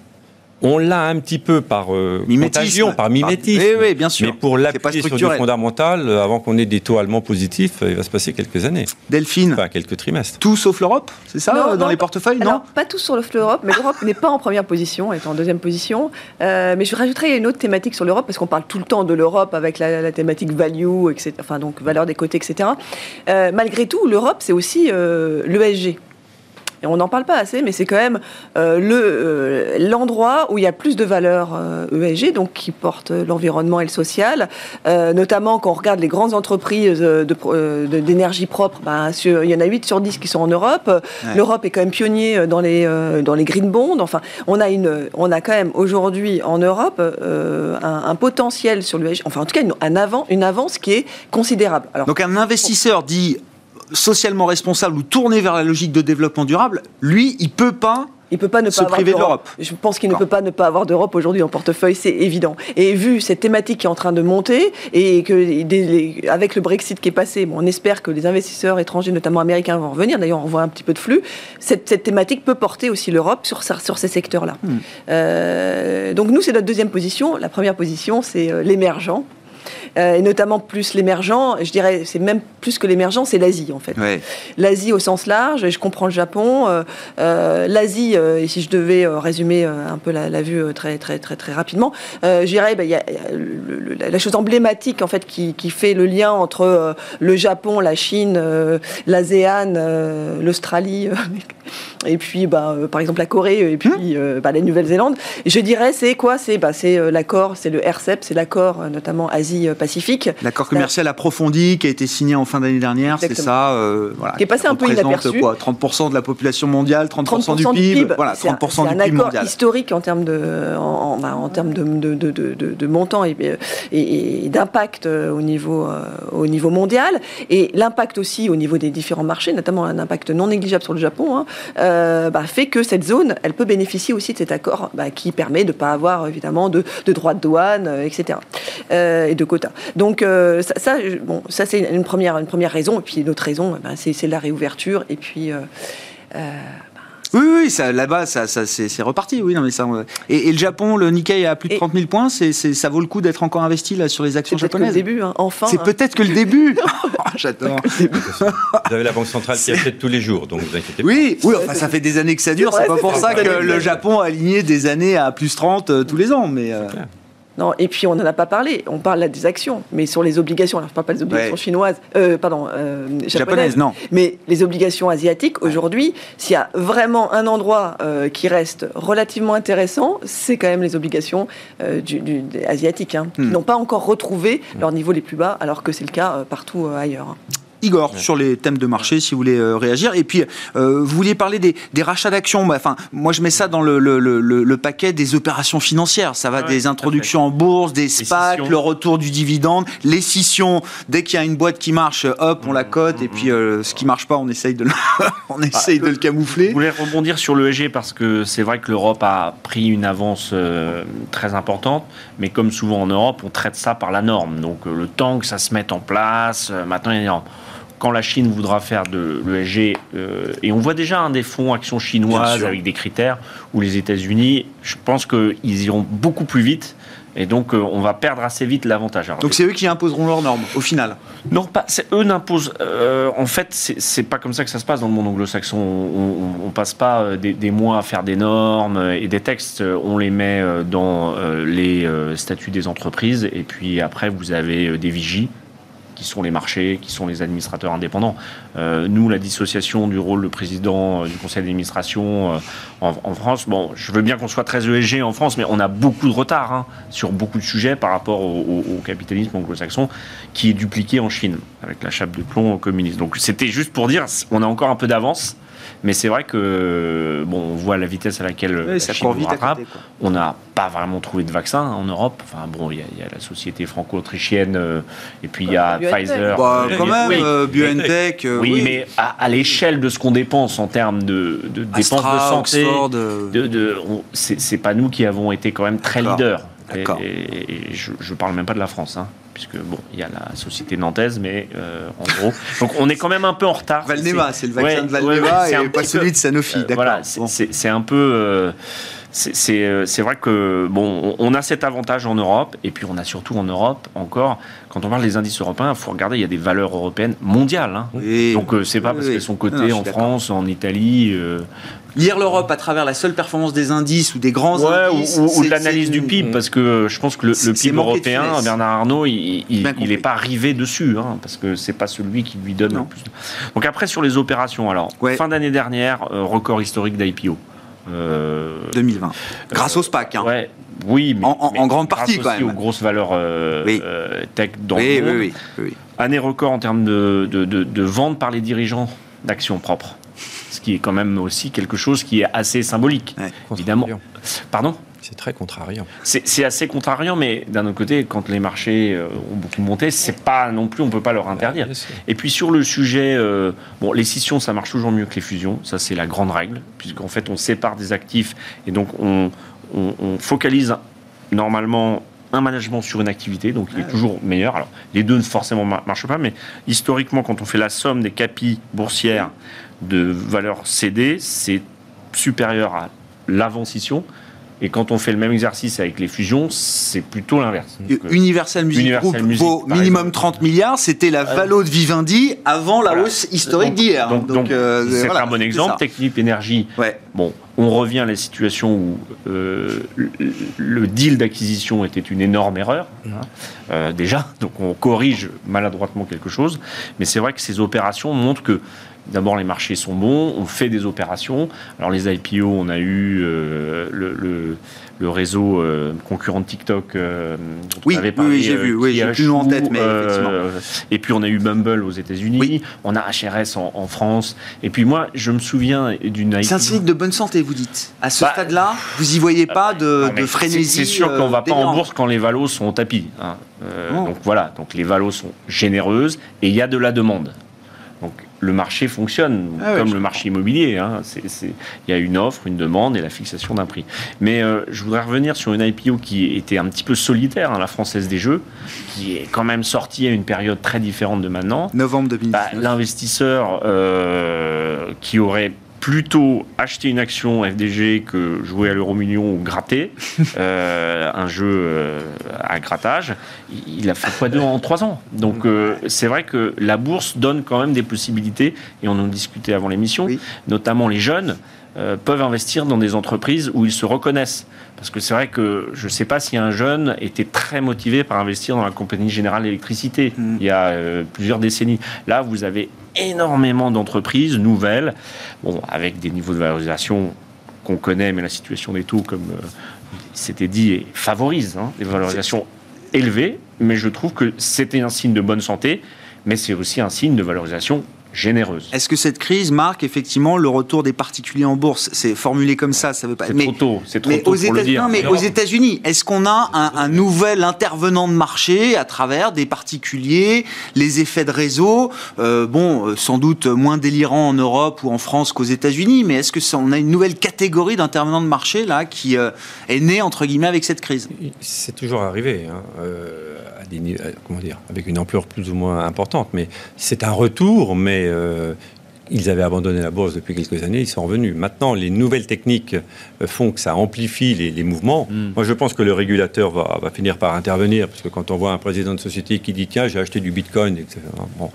[SPEAKER 5] on l'a un petit peu par euh, contagion, par mimétisme.
[SPEAKER 1] oui, oui, bien sûr.
[SPEAKER 5] Mais pour l'appuyer sur du fondamental, euh, avant qu'on ait des taux allemands positifs, il va se passer quelques années.
[SPEAKER 1] Delphine.
[SPEAKER 5] Enfin, quelques trimestres.
[SPEAKER 1] Tout sauf l'Europe, c'est ça, dans les portefeuilles Non,
[SPEAKER 3] pas tout sauf l'Europe, mais l'Europe n'est pas en première position, elle est en deuxième position. Euh, mais je rajouterais une autre thématique sur l'Europe, parce qu'on parle tout le temps de l'Europe avec la, thématique value, etc., enfin, donc valeur des côtés, etc. malgré tout, l'Europe, c'est aussi l'ESG et on n'en parle pas assez, mais c'est quand même euh, le euh, l'endroit où il y a plus de valeurs ESG, euh, donc qui portent l'environnement et le social, notamment quand on regarde les grandes entreprises d'énergie de, propre, ben, il y en a 8 sur 10 qui sont en Europe. L'Europe est quand même pionnier dans les, dans les green bonds. Enfin, on a, une, on a quand même aujourd'hui en Europe un, potentiel sur l'ESG, enfin en tout cas une, un avant, une avance qui est considérable.
[SPEAKER 1] Alors, donc un investisseur dit socialement responsable ou tourné vers la logique de développement durable, lui, il peut pas
[SPEAKER 3] il peut pas ne pas
[SPEAKER 1] avoir
[SPEAKER 3] d'Europe. Je pense qu'il ne peut pas ne pas avoir d'Europe aujourd'hui en portefeuille, c'est évident. Et vu cette thématique qui est en train de monter et que avec le Brexit qui est passé, bon, on espère que les investisseurs étrangers, notamment américains, vont revenir. D'ailleurs, on voit un petit peu de flux. Cette, thématique peut porter aussi l'Europe sur, sur ces secteurs-là. Hmm. Euh, donc nous, c'est notre deuxième position. La première position, c'est euh, l'émergent. Euh, et notamment plus l'émergent. Je dirais, c'est même plus que l'émergent, c'est l'Asie en fait. L'Asie au sens large. Et je comprends le Japon. Euh, euh, L'Asie, et si je devais résumer un peu la, vue très très très très rapidement, je dirais, bah, y a, la chose emblématique en fait qui, qui fait le lien entre le Japon, la Chine, l'ASEAN, l'Australie. (laughs) et puis bah, par exemple la Corée et puis hmm. bah, la Nouvelle-Zélande. Je dirais c'est quoi? C'est bah, l'accord, c'est le RCEP, c'est l'accord notamment Asie-Pacifique.
[SPEAKER 1] L'accord commercial approfondi qui a été signé en fin d'année dernière, c'est ça
[SPEAKER 3] euh, voilà, Qui est passé un peu inaperçu.
[SPEAKER 1] quoi 30% de la population mondiale, 30%, du, PIB, Voilà, 30%
[SPEAKER 3] du
[SPEAKER 1] PIB
[SPEAKER 3] un accord historique en termes de, en, en, termes de, de, de, de montant et, et, d'impact euh, au niveau, euh, au niveau mondial. Et l'impact aussi au niveau des différents marchés, notamment un impact non négligeable sur le Japon, hein, bah, fait que cette zone, elle peut bénéficier aussi de cet accord bah, qui permet de ne pas avoir évidemment de, droits de douane, etc. et de quotas. Donc euh, ça, bon, ça c'est une première, une première raison. Et puis une autre raison, eh ben, c'est la réouverture. Et puis euh,
[SPEAKER 1] euh, oui, oui, ça, là-bas, ça, ça c'est reparti. Oui, non, mais ça, et, le Japon, le Nikkei a plus de 30 000 points. C'est, ça vaut le coup d'être encore investi là sur les actions japonaises.
[SPEAKER 3] C'est peut-être le début, hein, enfin.
[SPEAKER 1] C'est
[SPEAKER 3] hein.
[SPEAKER 1] peut-être que le début. (laughs) Oh, j'adore.
[SPEAKER 5] Vous avez la banque centrale qui achète tous les jours, donc vous inquiétez
[SPEAKER 1] pas. Oui, oui. Enfin, ça fait des années que ça dure. C'est pas pour ça que le Japon a aligné des années à plus 30 tous les ans, mais.
[SPEAKER 3] Non, et puis on n'en a pas parlé. On parle là des actions, mais sur les obligations. Alors je ne parle pas des obligations chinoises, euh, pardon, euh, japonaises, non. Mais les obligations asiatiques aujourd'hui, s'il y a vraiment un endroit euh, qui reste relativement intéressant, c'est quand même les obligations du, asiatiques, hein, qui hmm. n'ont pas encore retrouvé leur niveau les plus bas, alors que c'est le cas partout ailleurs.
[SPEAKER 1] Igor, sur les thèmes de marché, si vous voulez euh, réagir. Et puis, euh, vous vouliez parler des, rachats d'actions. Bah, enfin, moi, je mets ça dans le, paquet des opérations financières. Ça va des introductions en bourse, des SPAC, le retour du dividende, les scissions. Dès qu'il y a une boîte qui marche, hop, on la cote. Et puis, euh, ce qui marche pas, on essaye de le, (laughs) on essaye de le camoufler. Je
[SPEAKER 4] voulais rebondir sur l'ESG parce que c'est vrai que l'Europe a pris une avance très importante. Mais comme souvent en Europe, on traite ça par la norme. Donc, le temps que ça se mette en place, maintenant, il y a quand la Chine voudra faire de l'ESG, euh, et on voit déjà un des fonds actions chinoises avec des critères, ou les États-Unis, je pense qu'ils iront beaucoup plus vite. Et donc, euh, on va perdre assez vite l'avantage.
[SPEAKER 1] Donc, c'est eux qui imposeront leurs normes, au final
[SPEAKER 4] Non, pas. Eux n'imposent. Euh, en fait, c'est pas comme ça que ça se passe dans le monde anglo-saxon. On, ne passe pas des, des, mois à faire des normes et des textes. On les met dans les statuts des entreprises. Et puis après, vous avez des vigies qui sont les marchés, qui sont les administrateurs indépendants. Euh, nous, la dissociation du rôle de président euh, du conseil d'administration euh, en, France, bon, je veux bien qu'on soit très ESG en France, mais on a beaucoup de retard hein, sur beaucoup de sujets par rapport au, au capitalisme anglo-saxon qui est dupliqué en Chine avec la chape de plomb communiste. Donc c'était juste pour dire, on a encore un peu d'avance. Mais c'est vrai que bon, on voit la vitesse à laquelle
[SPEAKER 1] oui, la
[SPEAKER 4] ça
[SPEAKER 1] Chine vite
[SPEAKER 4] On n'a pas vraiment trouvé de vaccin en Europe. Enfin bon, il y, a la société franco-autrichienne euh, et puis il y a Pfizer.
[SPEAKER 1] Bah, quand même, euh, BioNTech.
[SPEAKER 4] Euh, oui, mais à, l'échelle de ce qu'on dépense en termes de, dépenses de santé, de, de c'est pas nous qui avons été quand même très leaders. Et, et, je ne parle même pas de la France. Hein puisque bon, il y a la société nantaise, mais euh, en gros, (laughs) donc on est quand même un peu en retard.
[SPEAKER 1] Valneva, c'est le vaccin de Valneva et pas celui de Sanofi. Euh,
[SPEAKER 4] voilà, c'est un peu. Euh, c'est vrai que bon, on a cet avantage en Europe, et puis on a surtout en Europe encore, quand on parle des indices européens, il faut regarder, il y a des valeurs européennes mondiales. Hein. Donc c'est pas parce qu'elles sont cotées en France, en Italie.
[SPEAKER 1] Lire l'Europe à travers la seule performance des indices ou des grands indices.
[SPEAKER 4] Ou, de l'analyse du PIB, parce que je pense que le, PIB européen, Bernard Arnault, il n'est pas arrivé dessus, hein, parce que c'est pas celui qui lui donne le plus. Donc après, sur les opérations, alors, fin d'année dernière, euh, record historique d'IPO.
[SPEAKER 1] 2020. Euh, grâce au SPAC. Hein.
[SPEAKER 4] Ouais, oui,
[SPEAKER 1] mais, en, grande partie
[SPEAKER 4] quand
[SPEAKER 1] même.
[SPEAKER 4] aux grosses valeurs euh, tech dans le monde. Oui, Année record en termes de, de, de vente par les dirigeants d'actions propres ce qui est quand même aussi quelque chose qui est assez symbolique, évidemment. Pardon?
[SPEAKER 5] C'est très contrariant.
[SPEAKER 4] C'est assez contrariant, mais d'un autre côté, quand les marchés euh, ont beaucoup monté, c'est pas non plus, on peut pas leur interdire. et puis sur le sujet, euh, bon, les scissions, ça marche toujours mieux que les fusions, ça c'est la grande règle, puisqu'en fait on sépare des actifs et donc on, on, focalise normalement un management sur une activité, donc il est toujours meilleur. Alors, les deux ne forcément marchent pas, mais historiquement, quand on fait la somme des capis boursières de valeur cédée, c'est supérieur à l'avant-scission. Et quand on fait le même exercice avec les fusions, c'est plutôt l'inverse.
[SPEAKER 1] Euh, Universal Music Group vaut minimum 30 milliards. C'était la euh, valo de Vivendi avant la hausse historique d'hier.
[SPEAKER 4] Donc, euh, c'est un bon exemple. Technip Énergie, ouais. bon, on revient à la situation où le deal d'acquisition était une énorme erreur, hein, déjà. Donc on corrige maladroitement quelque chose. Mais c'est vrai que ces opérations montrent que D'abord, les marchés sont bons, on fait des opérations. Alors, les IPO, on a eu euh, le, le, réseau euh, concurrent de TikTok.
[SPEAKER 1] Euh, oui, oui j'ai vu, oui, j'ai plus en tête, mais effectivement.
[SPEAKER 4] Et puis, on a eu Bumble aux États-Unis, on a HRS en, France. Et puis, moi, je me souviens d'une
[SPEAKER 1] IPO. C'est un signe de bonne santé, vous dites. À ce bah, stade-là, vous n'y voyez pas de, de frénésie
[SPEAKER 4] C'est sûr qu'on ne va pas en bourse quand les valos sont au tapis. Hein. donc, voilà, donc les valos sont généreuses et il y a de la demande. Le marché fonctionne, ah comme le marché immobilier. Hein. Il y a une offre, une demande et la fixation d'un prix. Mais euh, je voudrais revenir sur une IPO qui était un petit peu solitaire, hein, la Française des Jeux, qui est quand même sortie à une période très différente de maintenant.
[SPEAKER 1] Novembre 2019.
[SPEAKER 4] Bah, l'investisseur euh, qui aurait plutôt acheter une action FDG que jouer à l'euro million ou gratter (laughs) euh, un jeu euh, à grattage. Il a fait quoi deux en trois ans? Donc euh, c'est vrai que la bourse donne quand même des possibilités et on en discutait avant l'émission, notamment les jeunes. Peuvent investir dans des entreprises où ils se reconnaissent. Parce que c'est vrai que je ne sais pas si un jeune était très motivé par investir dans la compagnie générale d'électricité mm. il y a plusieurs décennies. Là, vous avez énormément d'entreprises nouvelles, bon, avec des niveaux de valorisation qu'on connaît, mais la situation des taux, comme euh, c'était dit, favorise hein, des valorisations élevées. Mais je trouve que c'était un signe de bonne santé, mais c'est aussi un signe de valorisation généreuse.
[SPEAKER 1] Est-ce que cette crise marque effectivement le retour des particuliers en bourse? C'est formulé comme ça, ça veut pas.
[SPEAKER 4] C'est trop tôt. C'est trop tôt pour le dire.
[SPEAKER 1] Non, mais aux États-Unis, est-ce qu'on a un, nouvel intervenant de marché à travers des particuliers, les effets de réseau? Euh, Bon, euh, sans doute moins délirant en Europe ou en France qu'aux États-Unis, mais est-ce que on a une nouvelle catégorie d'intervenants de marché là qui euh, est née entre guillemets avec cette crise?
[SPEAKER 5] C'est toujours arrivé. Hein comment dire, avec une ampleur plus ou moins importante. Mais c'est un retour, mais ils avaient abandonné la bourse depuis quelques années, ils sont revenus. Maintenant, les nouvelles techniques euh, font que ça amplifie les, mouvements. Hmm. Moi, je pense que le régulateur va, finir par intervenir, parce que quand on voit un président de société qui dit tiens, j'ai acheté du bitcoin, etc. Bon,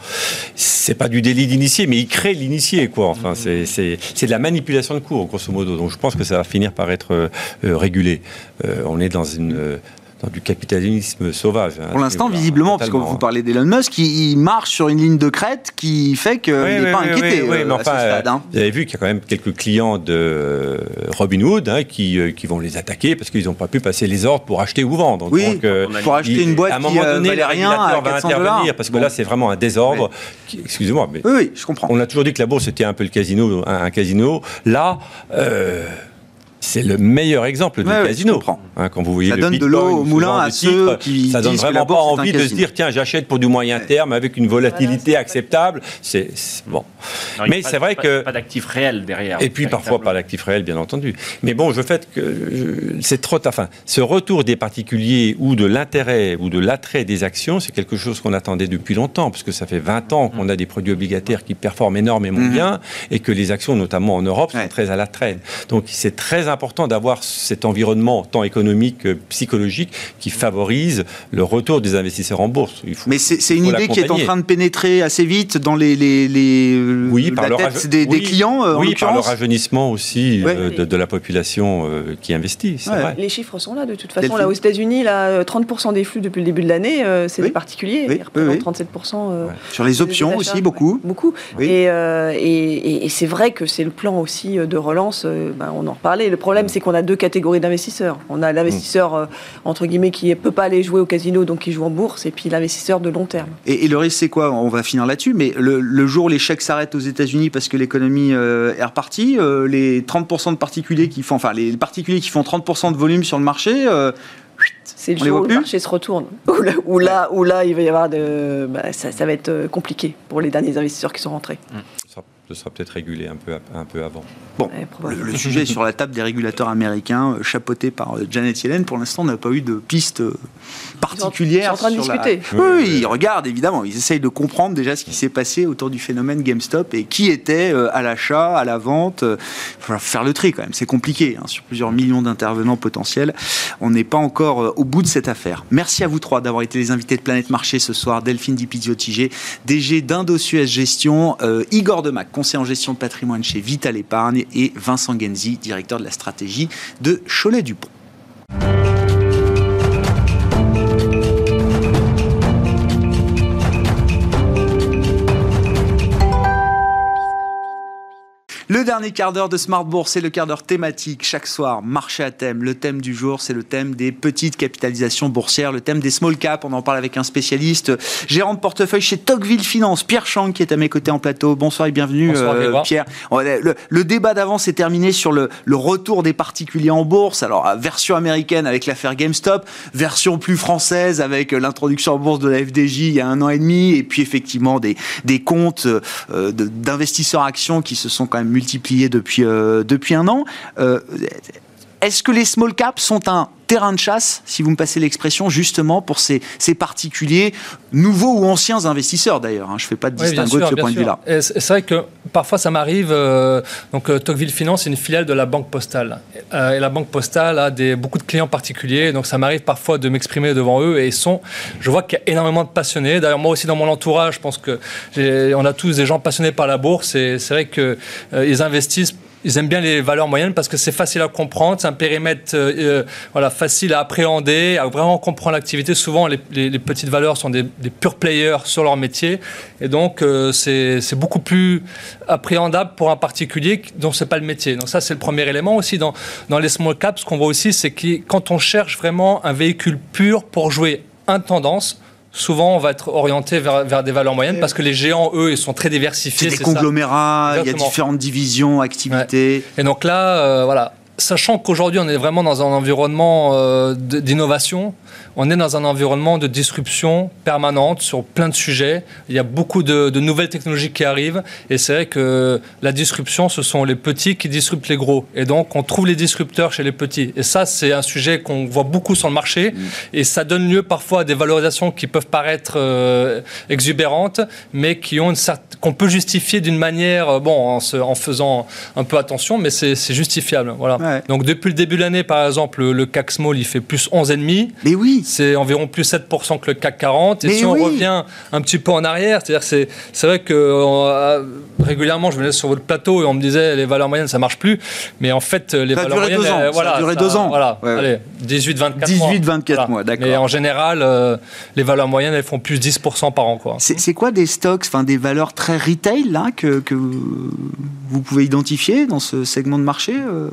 [SPEAKER 5] c'est pas du délit d'initié, mais il crée l'initié, quoi. Enfin, hmm. c'est de la manipulation de cours, grosso modo. Donc, je pense que ça va finir par être euh, euh, régulé. on est dans une du capitalisme sauvage.
[SPEAKER 1] Hein, Pour l'instant, visiblement, parce que vous parlez d'Elon Musk, il, marche sur une ligne de crête qui fait qu'il n'est pas inquiété oui, euh, à ce stade. Hein.
[SPEAKER 5] Vous avez vu qu'il y a quand même quelques clients de euh, Robinhood hein, qui, euh, qui vont les attaquer parce qu'ils n'ont pas pu passer les ordres pour acheter ou vendre.
[SPEAKER 1] Oui, pour acheter une boîte à un moment donné, valait rien va intervenir
[SPEAKER 5] parce que là, c'est vraiment un désordre. Excusez-moi, mais
[SPEAKER 1] oui, je comprends.
[SPEAKER 5] On a toujours dit que la bourse était un peu le casino, un, casino. Là. C'est le meilleur exemple du casino.
[SPEAKER 1] Hein, quand vous voyez ça donne de l'eau au moulin à ceux qui
[SPEAKER 5] ça donne vraiment pas envie de se dire tiens j'achète pour du moyen terme avec une volatilité acceptable. C'est bon.
[SPEAKER 4] Mais c'est vrai que pas d'actifs réels derrière.
[SPEAKER 5] Et puis parfois pas d'actifs réels bien entendu. Mais bon, je fait que c'est trop. Enfin, ce retour des particuliers ou de l'intérêt ou de l'attrait des actions, c'est quelque chose qu'on attendait depuis longtemps, parce que ça fait 20 ans qu'on a des produits obligataires qui performent énormément mhm. bien et que les actions, notamment en Europe, sont très à la traîne. Donc c'est très important d'avoir cet environnement tant économique que psychologique qui favorise le retour des investisseurs en bourse.
[SPEAKER 1] Mais c'est une idée qui est en train de pénétrer assez vite dans les, les, les oui, par la tête des, clients.
[SPEAKER 5] Euh, oui, par le rajeunissement aussi euh, de, la population euh, qui investit.
[SPEAKER 3] Vrai. Les chiffres sont là de toute façon. Là aux États-Unis, là, 30% des flux depuis le début de l'année, c'est des particuliers. Ils représentent 37%.
[SPEAKER 1] Sur les options aussi, beaucoup.
[SPEAKER 3] Beaucoup. Et, et, et c'est vrai que c'est le plan aussi de relance. Ben, on en reparlait. Le problème, c'est qu'on a deux catégories d'investisseurs. On a l'investisseur, euh, entre guillemets, qui ne peut pas aller jouer au casino, donc qui joue en bourse, et puis l'investisseur de long terme.
[SPEAKER 1] Et, le risque, c'est quoi? On va finir là-dessus, mais le, jour où les chèques s'arrêtent aux États-Unis parce que l'économie euh, est repartie, euh, les 30% de particuliers qui font, enfin, les particuliers qui font 30% de volume sur le marché,
[SPEAKER 3] c'est le jour où le marché se retourne. (laughs) Où là, où là, il va y avoir de. Bah, ça, va être compliqué pour les derniers investisseurs qui sont rentrés.
[SPEAKER 5] Mmh ce sera peut-être régulé un peu, un peu avant.
[SPEAKER 1] Bon, le, sujet est sur la table des régulateurs américains, euh, chapeautés par euh, Janet Yellen. Pour l'instant, on n'a pas eu de piste euh, particulière.
[SPEAKER 3] Ils sont en train de discuter.
[SPEAKER 1] Oui, ils regardent évidemment. Ils essayent de comprendre déjà ce qui s'est passé autour du phénomène GameStop et qui était à l'achat, à la vente. Il faut faire le tri quand même. C'est compliqué hein, sur plusieurs millions d'intervenants potentiels. On n'est pas encore au bout de cette affaire. Merci à vous trois d'avoir été les invités de Planète Marché ce soir. Delphine Dipizio-Tigé, DG d'Indosuez Gestion, Igor Demac conseiller en gestion de patrimoine chez Vital Épargne, et Vincent Genzi, directeur de la stratégie de Cholet-Dupont. Le dernier quart d'heure de Smart Bourse, c'est le quart d'heure thématique. Chaque soir, marché à thème. Le thème du jour, c'est le thème des petites capitalisations boursières, le thème des small caps. On en parle avec un spécialiste, gérant de portefeuille chez Tocqueville Finance, Pierre Chang, qui est à mes côtés en plateau. Bonsoir et bienvenue, euh, Pierre. Le, débat d'avant s'est terminé sur le, retour des particuliers en bourse. Alors, version américaine avec l'affaire GameStop, version plus française avec l'introduction en bourse de la FDJ il y a un an et demi, et puis effectivement des, des comptes euh, d'investisseurs actions qui se sont quand même multiplié depuis, euh, depuis un an. Euh, est-ce que les small caps sont un terrain de chasse, si vous me passez l'expression, justement pour ces, ces, particuliers, nouveaux ou anciens investisseurs d'ailleurs hein? Je ne fais pas de distinguo de ce point de vue-là.
[SPEAKER 6] C'est vrai que parfois ça m'arrive. Euh, donc Tocqueville Finance est une filiale de la Banque Postale. et la Banque Postale a des, beaucoup de clients particuliers. Donc ça m'arrive parfois de m'exprimer devant eux. Et ils sont, je vois qu'il y a énormément de passionnés. D'ailleurs, moi aussi dans mon entourage, je pense qu'on a tous des gens passionnés par la bourse. Et c'est vrai qu'ils ils investissent ils aiment bien les valeurs moyennes parce que c'est facile à comprendre, c'est un périmètre euh, euh, voilà, facile à appréhender, à vraiment comprendre l'activité. Souvent, les, petites valeurs sont des, des pure players sur leur métier. Et donc, euh, c'est beaucoup plus appréhendable pour un particulier dont ce n'est pas le métier. Donc ça, c'est le premier élément aussi. Dans, dans les small caps, ce qu'on voit aussi, c'est que quand on cherche vraiment un véhicule pur pour jouer un tendance, souvent on va être orienté vers, des valeurs moyennes parce que les géants, eux, ils sont très diversifiés.
[SPEAKER 1] C'est des conglomérats, il y a différentes divisions, activités.
[SPEAKER 6] Et donc là, euh, voilà, sachant qu'aujourd'hui on est vraiment dans un environnement euh, d'innovation, on est dans un environnement de disruption permanente sur plein de sujets. Il y a beaucoup de, de nouvelles technologies qui arrivent. Et c'est vrai que la disruption, ce sont les petits qui disruptent les gros. Et donc, on trouve les disrupteurs chez les petits. Et ça, c'est un sujet qu'on voit beaucoup sur le marché. Mm. Et ça donne lieu parfois à des valorisations qui peuvent paraître euh, exubérantes, mais qui ont une qu'on peut justifier d'une manière, euh, bon, en, faisant un peu attention, mais c'est justifiable. Voilà. Donc, depuis le début de l'année, par exemple, le, CAC Small, il fait plus 11,5.
[SPEAKER 1] Mais oui.
[SPEAKER 6] C'est environ plus 7% que le CAC 40. Et si on revient un petit peu en arrière, c'est-à-dire, c'est vrai que euh, régulièrement, je venais sur votre plateau et on me disait les valeurs moyennes, ça marche plus. Mais en fait, les valeurs moyennes,
[SPEAKER 1] voilà, ça a duré deux ans.
[SPEAKER 6] Voilà, allez, 18-24
[SPEAKER 1] mois. 18-24 mois, d'accord.
[SPEAKER 6] Mais en général, euh, les valeurs moyennes, elles font plus 10% par an. Quoi.
[SPEAKER 1] C'est, quoi des stocks, enfin des valeurs très retail là, que, que vous pouvez identifier dans ce segment de marché euh,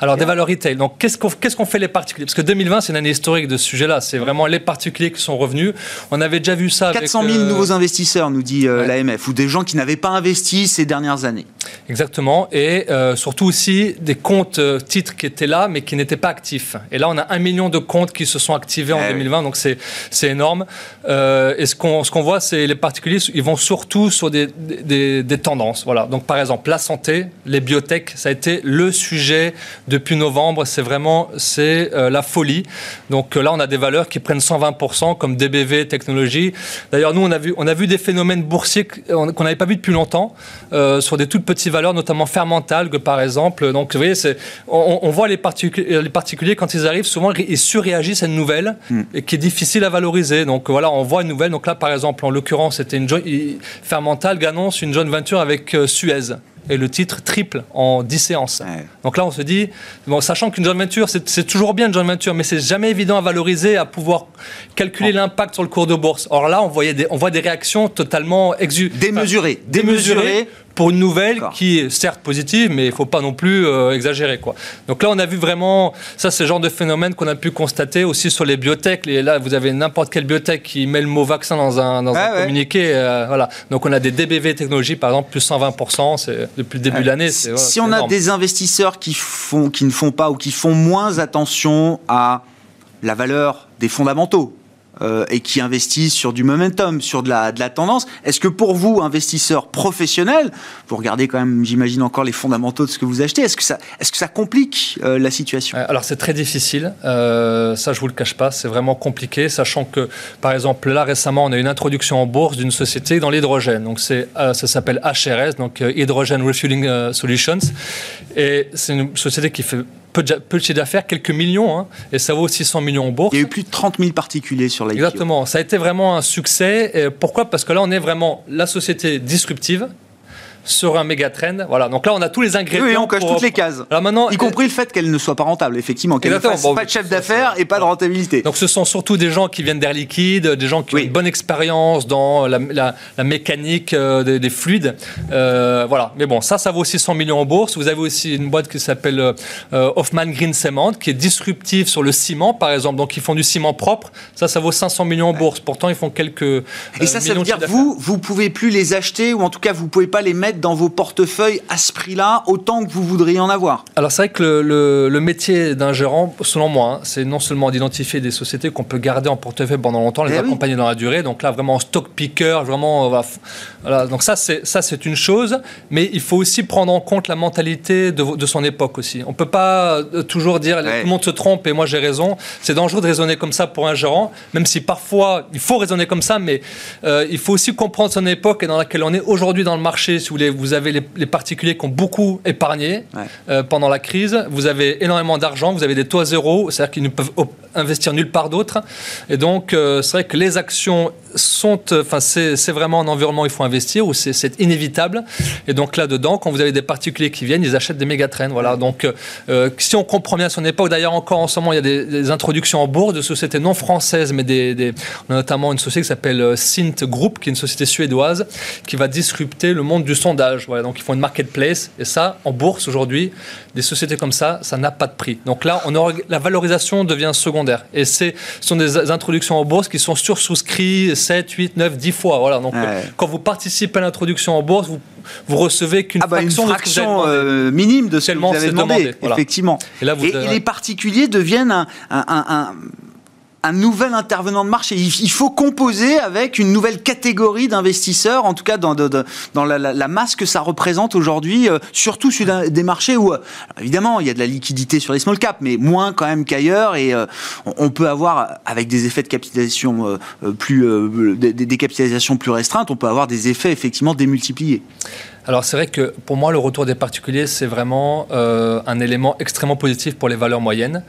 [SPEAKER 6] Alors, des valeurs retail. Donc, qu'est-ce qu'on, fait les particuliers? Parce que 2020, c'est une année historique de ce sujet-là. C'est vraiment les particuliers qui sont revenus. On avait déjà vu ça
[SPEAKER 1] 400 000 euh, nouveaux investisseurs, nous dit l'AMF, ou des gens qui n'avaient pas investi ces dernières années.
[SPEAKER 6] Exactement. Et surtout aussi des comptes titres qui étaient là, mais qui n'étaient pas actifs. Et là, on a un million de comptes qui se sont activés en 2020, eh donc c'est, c'est énorme. Euh, et ce qu'on, ce qu'on voit, c'est les particuliers, ils vont surtout sur des, des, des, tendances. Voilà. Donc, par exemple, la santé, les biotech, ça a été le sujet depuis novembre. C'est vraiment c'est euh, la folie. Donc là, on a des valeurs qui prennent 120%, comme DBV, technologie. D'ailleurs, nous, on a vu, on a vu des phénomènes boursiers qu'on n'avait pas vu depuis longtemps euh, sur des toutes petites valeurs, notamment Fermentalgue, par exemple. Donc, vous voyez, c'est, on, on voit les particuliers, les particuliers, quand ils arrivent, souvent, ils surréagissent à une nouvelle hmm. et qui est difficile à valoriser. Donc voilà, on voit une nouvelle. Donc là, par exemple, en l'occurrence, c'était une Fermental annonce une joint venture avec euh, Suez et le titre triple en 10 séances. Donc là, on se dit, bon, sachant qu'une joint venture, c'est toujours bien une joint venture, mais c'est jamais évident à valoriser, à pouvoir calculer l'impact sur le cours de bourse. Or là, on, voyait des, on voit des réactions totalement exu
[SPEAKER 1] démesurées.
[SPEAKER 6] démesurées pour une nouvelle qui est certes positive, mais il ne faut pas non plus euh, exagérer. Quoi. Donc là, on a vu vraiment, ça c'est le genre de phénomène qu'on a pu constater aussi sur les biotech. Et là, vous avez n'importe quelle biotech qui met le mot vaccin dans un, dans un communiqué. Euh, voilà. Donc on a des DBV technologies, par exemple, plus 120% c'est, depuis le début de l'année.
[SPEAKER 1] si on a des investisseurs qui, font, qui ne font pas ou qui font moins attention à la valeur des fondamentaux, euh, et qui investissent sur du momentum, sur de la, de la tendance. Est-ce que pour vous, investisseurs professionnels, vous regardez quand même, j'imagine, encore les fondamentaux de ce que vous achetez, est-ce que ça, est-ce que ça complique euh, la situation?
[SPEAKER 6] Euh, Alors c'est très difficile, ça je vous le cache pas, c'est vraiment compliqué, sachant que par exemple là récemment on a une introduction en bourse d'une société dans l'hydrogène, donc c'est, ça s'appelle HRS, donc Hydrogen Refueling Solutions, et c'est une société qui fait peu de, peu chiffre d'affaires, quelques millions, hein, et ça vaut aussi 100 millions en bourse.
[SPEAKER 1] Il y a eu plus de 30 000 particuliers sur l'IPO.
[SPEAKER 6] Exactement, ça a été vraiment un succès. pourquoi? Parce que là, on est vraiment la société disruptive sur un méga trend. Voilà. Donc là, on a tous les ingrédients.
[SPEAKER 1] Oui, on coche toutes les cases. Alors maintenant, y compris le fait qu'elle ne soit pas rentable, effectivement, qu'elle ne fasse pas de chef d'affaires et pas de rentabilité.
[SPEAKER 6] Donc ce sont surtout des gens qui viennent d'air liquide, des gens qui ont une bonne expérience dans la, mécanique euh, des, fluides. Euh, voilà. Mais bon, ça, ça vaut aussi 100 millions en bourse. Vous avez aussi une boîte qui s'appelle euh, Hoffman Green Cement, qui est disruptive sur le ciment, par exemple. Donc ils font du ciment propre. Ça, ça vaut 500 millions en bourse. Pourtant, ils font quelques.
[SPEAKER 1] et ça, ça veut dire que vous, vous pouvez plus les acheter ou en tout cas, vous pouvez pas les mettre dans vos portefeuilles à ce prix-là, autant que vous voudriez en avoir
[SPEAKER 6] Alors c'est vrai que le, le, métier d'un gérant, selon moi, hein, c'est non seulement d'identifier des sociétés qu'on peut garder en portefeuille pendant longtemps, les eh accompagner dans la durée, donc là vraiment stock picker, vraiment, voilà, donc ça c'est ça c'est une chose, mais il faut aussi prendre en compte la mentalité de, de son époque aussi. On peut pas euh, toujours dire tout le monde se trompe et moi j'ai raison. C'est dangereux de raisonner comme ça pour un gérant, même si parfois il faut raisonner comme ça, mais euh, il faut aussi comprendre son époque et dans laquelle on est aujourd'hui dans le marché. Si vous voulez, vous avez les, particuliers qui ont beaucoup épargné euh, pendant la crise. Vous avez énormément d'argent, vous avez des taux à zéro, c'est-à-dire qu'ils ne peuvent investir nulle part d'autre. Et donc, euh, c'est vrai que les actions sont, euh, enfin, c'est vraiment un environnement où il faut investir, où c'est inévitable. Et donc là-dedans, quand vous avez des particuliers qui viennent, ils achètent des méga trains. Voilà. Donc, si on comprend bien son époque, d'ailleurs encore en ce moment, il y a des, introductions en bourse de sociétés non françaises, mais des, on a notamment une société qui s'appelle Sint Group, qui est une société suédoise, qui va disrupter le monde du sondage donc ils font une marketplace. Et ça, en bourse aujourd'hui, des sociétés comme ça, ça n'a pas de prix. Donc là, on la valorisation devient secondaire. Et ce sont des introductions en bourse qui sont sursouscrites 7, 8, 9, 10 fois. Voilà. Donc quand vous participez à l'introduction en bourse, vous vous recevez qu'une
[SPEAKER 1] ah bah, fraction, fraction euh, minime de ce que vous avez demandé, effectivement. Et, les particuliers deviennent un, un nouvel intervenant de marché. Il, faut composer avec une nouvelle catégorie d'investisseurs, en tout cas dans, la, masse que ça représente aujourd'hui, euh, surtout sur des marchés où, évidemment, il y a de la liquidité sur les small caps, mais moins quand même qu'ailleurs. Et on peut avoir, avec des effets de capitalisation plus, des capitalisations plus restreintes, on peut avoir des effets effectivement démultipliés.
[SPEAKER 6] Alors c'est vrai que pour moi, le retour des particuliers, c'est vraiment euh, un élément extrêmement positif pour les valeurs moyennes.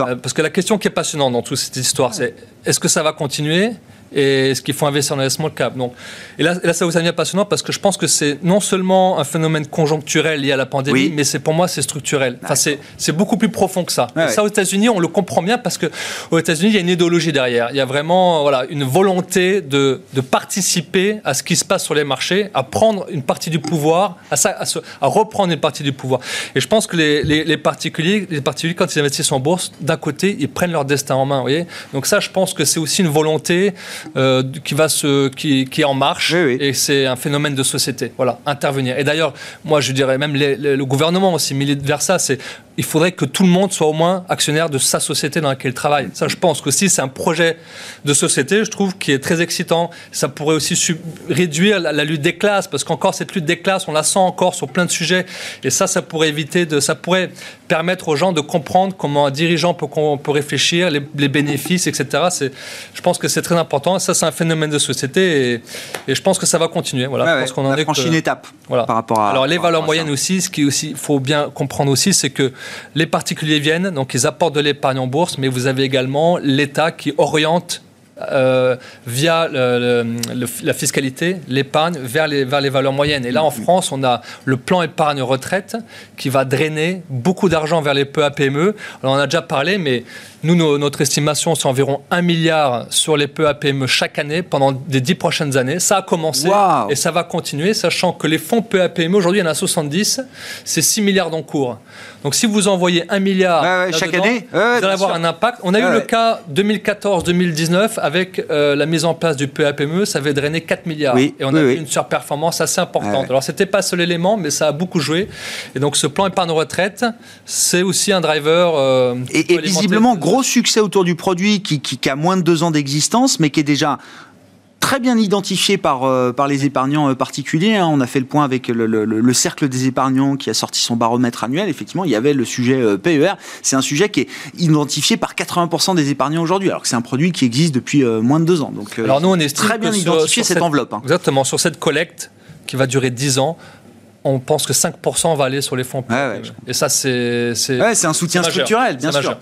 [SPEAKER 6] Euh, parce que la question qui est passionnante dans toute cette histoire, c'est est-ce que ça va continuer? Et est-ce qu'il faut investir dans les small caps Donc, et là, là, ça vous devient passionnant parce que je pense que c'est non seulement un phénomène conjoncturel lié à la pandémie, mais c'est pour moi c'est structurel. Enfin, c'est beaucoup plus profond que ça. ça aux États-Unis, on le comprend bien parce que aux États-Unis, il y a une idéologie derrière. Il y a vraiment voilà une volonté de, de participer à ce qui se passe sur les marchés, à prendre une partie du pouvoir, à, ça, à, à reprendre une partie du pouvoir. Et je pense que les, les, les, particuliers, les particuliers, quand ils investissent en bourse, d'un côté, ils prennent leur destin en main. Vous voyez Donc ça, je pense que c'est aussi une volonté euh, qui, va se, qui, qui, est en marche et c'est un phénomène de société. Voilà, intervenir. Et d'ailleurs, moi je dirais même le gouvernement aussi milite vers ça. C'est il faudrait que tout le monde soit au moins actionnaire de sa société dans laquelle il travaille. Ça, je pense que si c'est un projet de société, je trouve, qui est très excitant. Ça pourrait aussi réduire la, lutte des classes, parce qu'encore cette lutte des classes, on la sent encore sur plein de sujets. Et ça, ça pourrait éviter de, ça pourrait permettre aux gens de comprendre comment un dirigeant peut, peut réfléchir, les, bénéfices, etc. C'est, je pense que c'est très important. Ça, c'est un phénomène de société, et, je pense que ça va continuer. Voilà.
[SPEAKER 1] je pense qu'on en a franchi une étape.
[SPEAKER 6] Voilà. Par rapport à. Alors les valeurs moyennes aussi, ce qui aussi faut bien comprendre aussi, c'est que les particuliers viennent, donc ils apportent de l'épargne en bourse, mais vous avez également l'État qui oriente euh, via la fiscalité, l'épargne vers les, vers les valeurs moyennes. Et là, en France, on a le plan épargne retraite qui va drainer beaucoup d'argent vers les PEA PME. Alors, on en a déjà parlé, mais nous, notre estimation, c'est environ 1 milliard sur les PME chaque année pendant les 10 prochaines années. Ça a commencé et ça va continuer, sachant que les fonds PME, aujourd'hui, il y en a 70, c'est 6 milliards d'encours. Donc si vous envoyez 1 milliard
[SPEAKER 1] chaque année,
[SPEAKER 6] vous allez avoir un impact. On a eu le cas 2014-2019 avec euh, la mise en place du PEA PME, ça avait drainé 4 milliards. et on a eu une surperformance assez importante. Alors c'était pas seul élément, mais ça a beaucoup joué. Et donc ce plan épargne retraite, c'est aussi un driver.
[SPEAKER 1] Euh, et, et visiblement, gros gros succès autour du produit qui, qui, a moins de deux ans d'existence, mais qui est déjà très bien identifié par, euh, par les épargnants euh, particuliers. Hein. On a fait le point avec le, cercle des épargnants qui a sorti son baromètre annuel. Effectivement, il y avait le sujet euh, PER. C'est un sujet qui est identifié par 80% des épargnants aujourd'hui, alors que c'est un produit qui existe depuis moins de deux ans. Donc,
[SPEAKER 6] alors nous, on est très bien identifié cette, enveloppe. Hein. Exactement, sur cette collecte qui va durer 10 ans, on pense que 5% va aller sur les fonds. Et ça, c'est.
[SPEAKER 1] C'est un soutien structurel, bien sûr.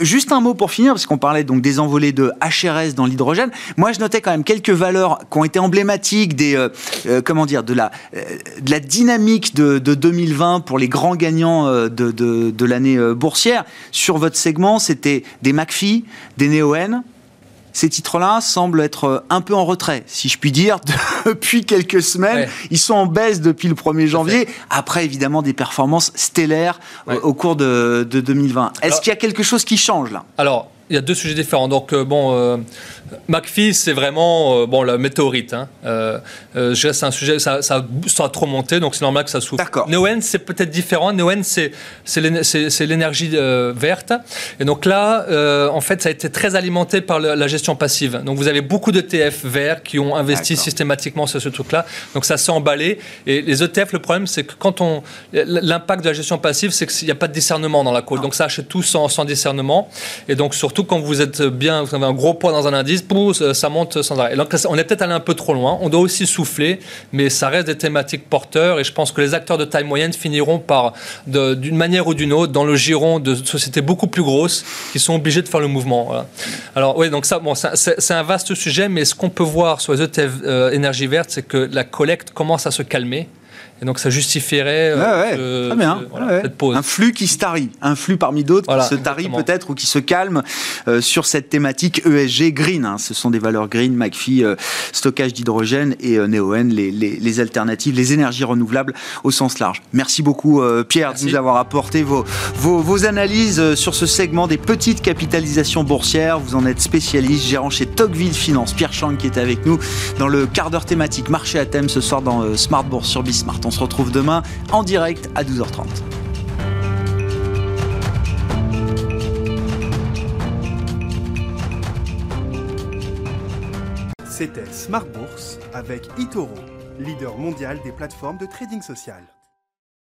[SPEAKER 1] Juste un mot pour finir, parce qu'on parlait donc des envolées de HRS dans l'hydrogène. Moi, je notais quand même quelques valeurs qui ont été emblématiques des, euh, euh, comment dire, de la, euh, de la dynamique de, 2020 pour les grands gagnants de, de l'année boursière. Sur votre segment, c'était des McPhee, des Neoen, ces titres-là semblent être euh, un peu en retrait, si je puis dire, (laughs) depuis quelques semaines. Ils sont en baisse depuis le 1er janvier, après évidemment des performances stellaires euh, au cours de, 2020. Est-ce qu'il y a quelque chose qui change là?
[SPEAKER 6] Alors, il y a deux sujets différents. Donc, euh, bon, euh, McPhee, c'est vraiment euh, bon, la météorite. Hein. c'est un sujet, ça, ça, a trop monté, donc c'est normal que ça souffre.
[SPEAKER 1] D'accord.
[SPEAKER 6] Neoen, c'est peut-être différent. Neoen, c'est, l'énergie verte. Et donc là, en fait, ça a été très alimenté par la gestion passive. Donc, vous avez beaucoup d'ETF verts qui ont investi systématiquement sur ce truc-là. Donc, ça s'est emballé. Et les ETF, le problème, c'est que quand on. L'impact de la gestion passive, c'est qu'il n'y a pas de discernement dans la côte. Donc, ça achète tout sans, sans discernement. Et donc, surtout, quand vous êtes bien, vous avez un gros poids dans un indice, ça monte sans arrêt. donc, on est peut-être allé un peu trop loin. On doit aussi souffler, mais ça reste des thématiques porteurs. Et je pense que les acteurs de taille moyenne finiront par, d'une manière ou d'une autre, dans le giron de sociétés beaucoup plus grosses qui sont obligées de faire le mouvement. Alors, oui, donc ça, bon, c'est un vaste sujet, mais ce qu'on peut voir sur les ETF euh, énergie verte, c'est que la collecte commence à se calmer. Et donc ça justifierait
[SPEAKER 1] euh, cette pause. Un flux qui se tarit, un flux parmi d'autres qui se tarit peut-être ou qui se calme euh, sur cette thématique ESG green. Hein. Ce sont des valeurs green, McPhee, euh, stockage d'hydrogène et Neoen, les, les, alternatives, les énergies renouvelables au sens large. Merci beaucoup Pierre de nous avoir apporté vos, vos, vos, analyses sur ce segment des petites capitalisations boursières. Vous en êtes spécialiste, gérant chez Tocqueville Finance. Pierre Chang qui est avec nous dans le quart d'heure thématique marché à thème ce soir dans Smart Bourse sur Bismart. On on se retrouve demain en direct à 12h30.
[SPEAKER 7] C'était Smart Bourse avec Itoro, leader mondial des plateformes de trading social.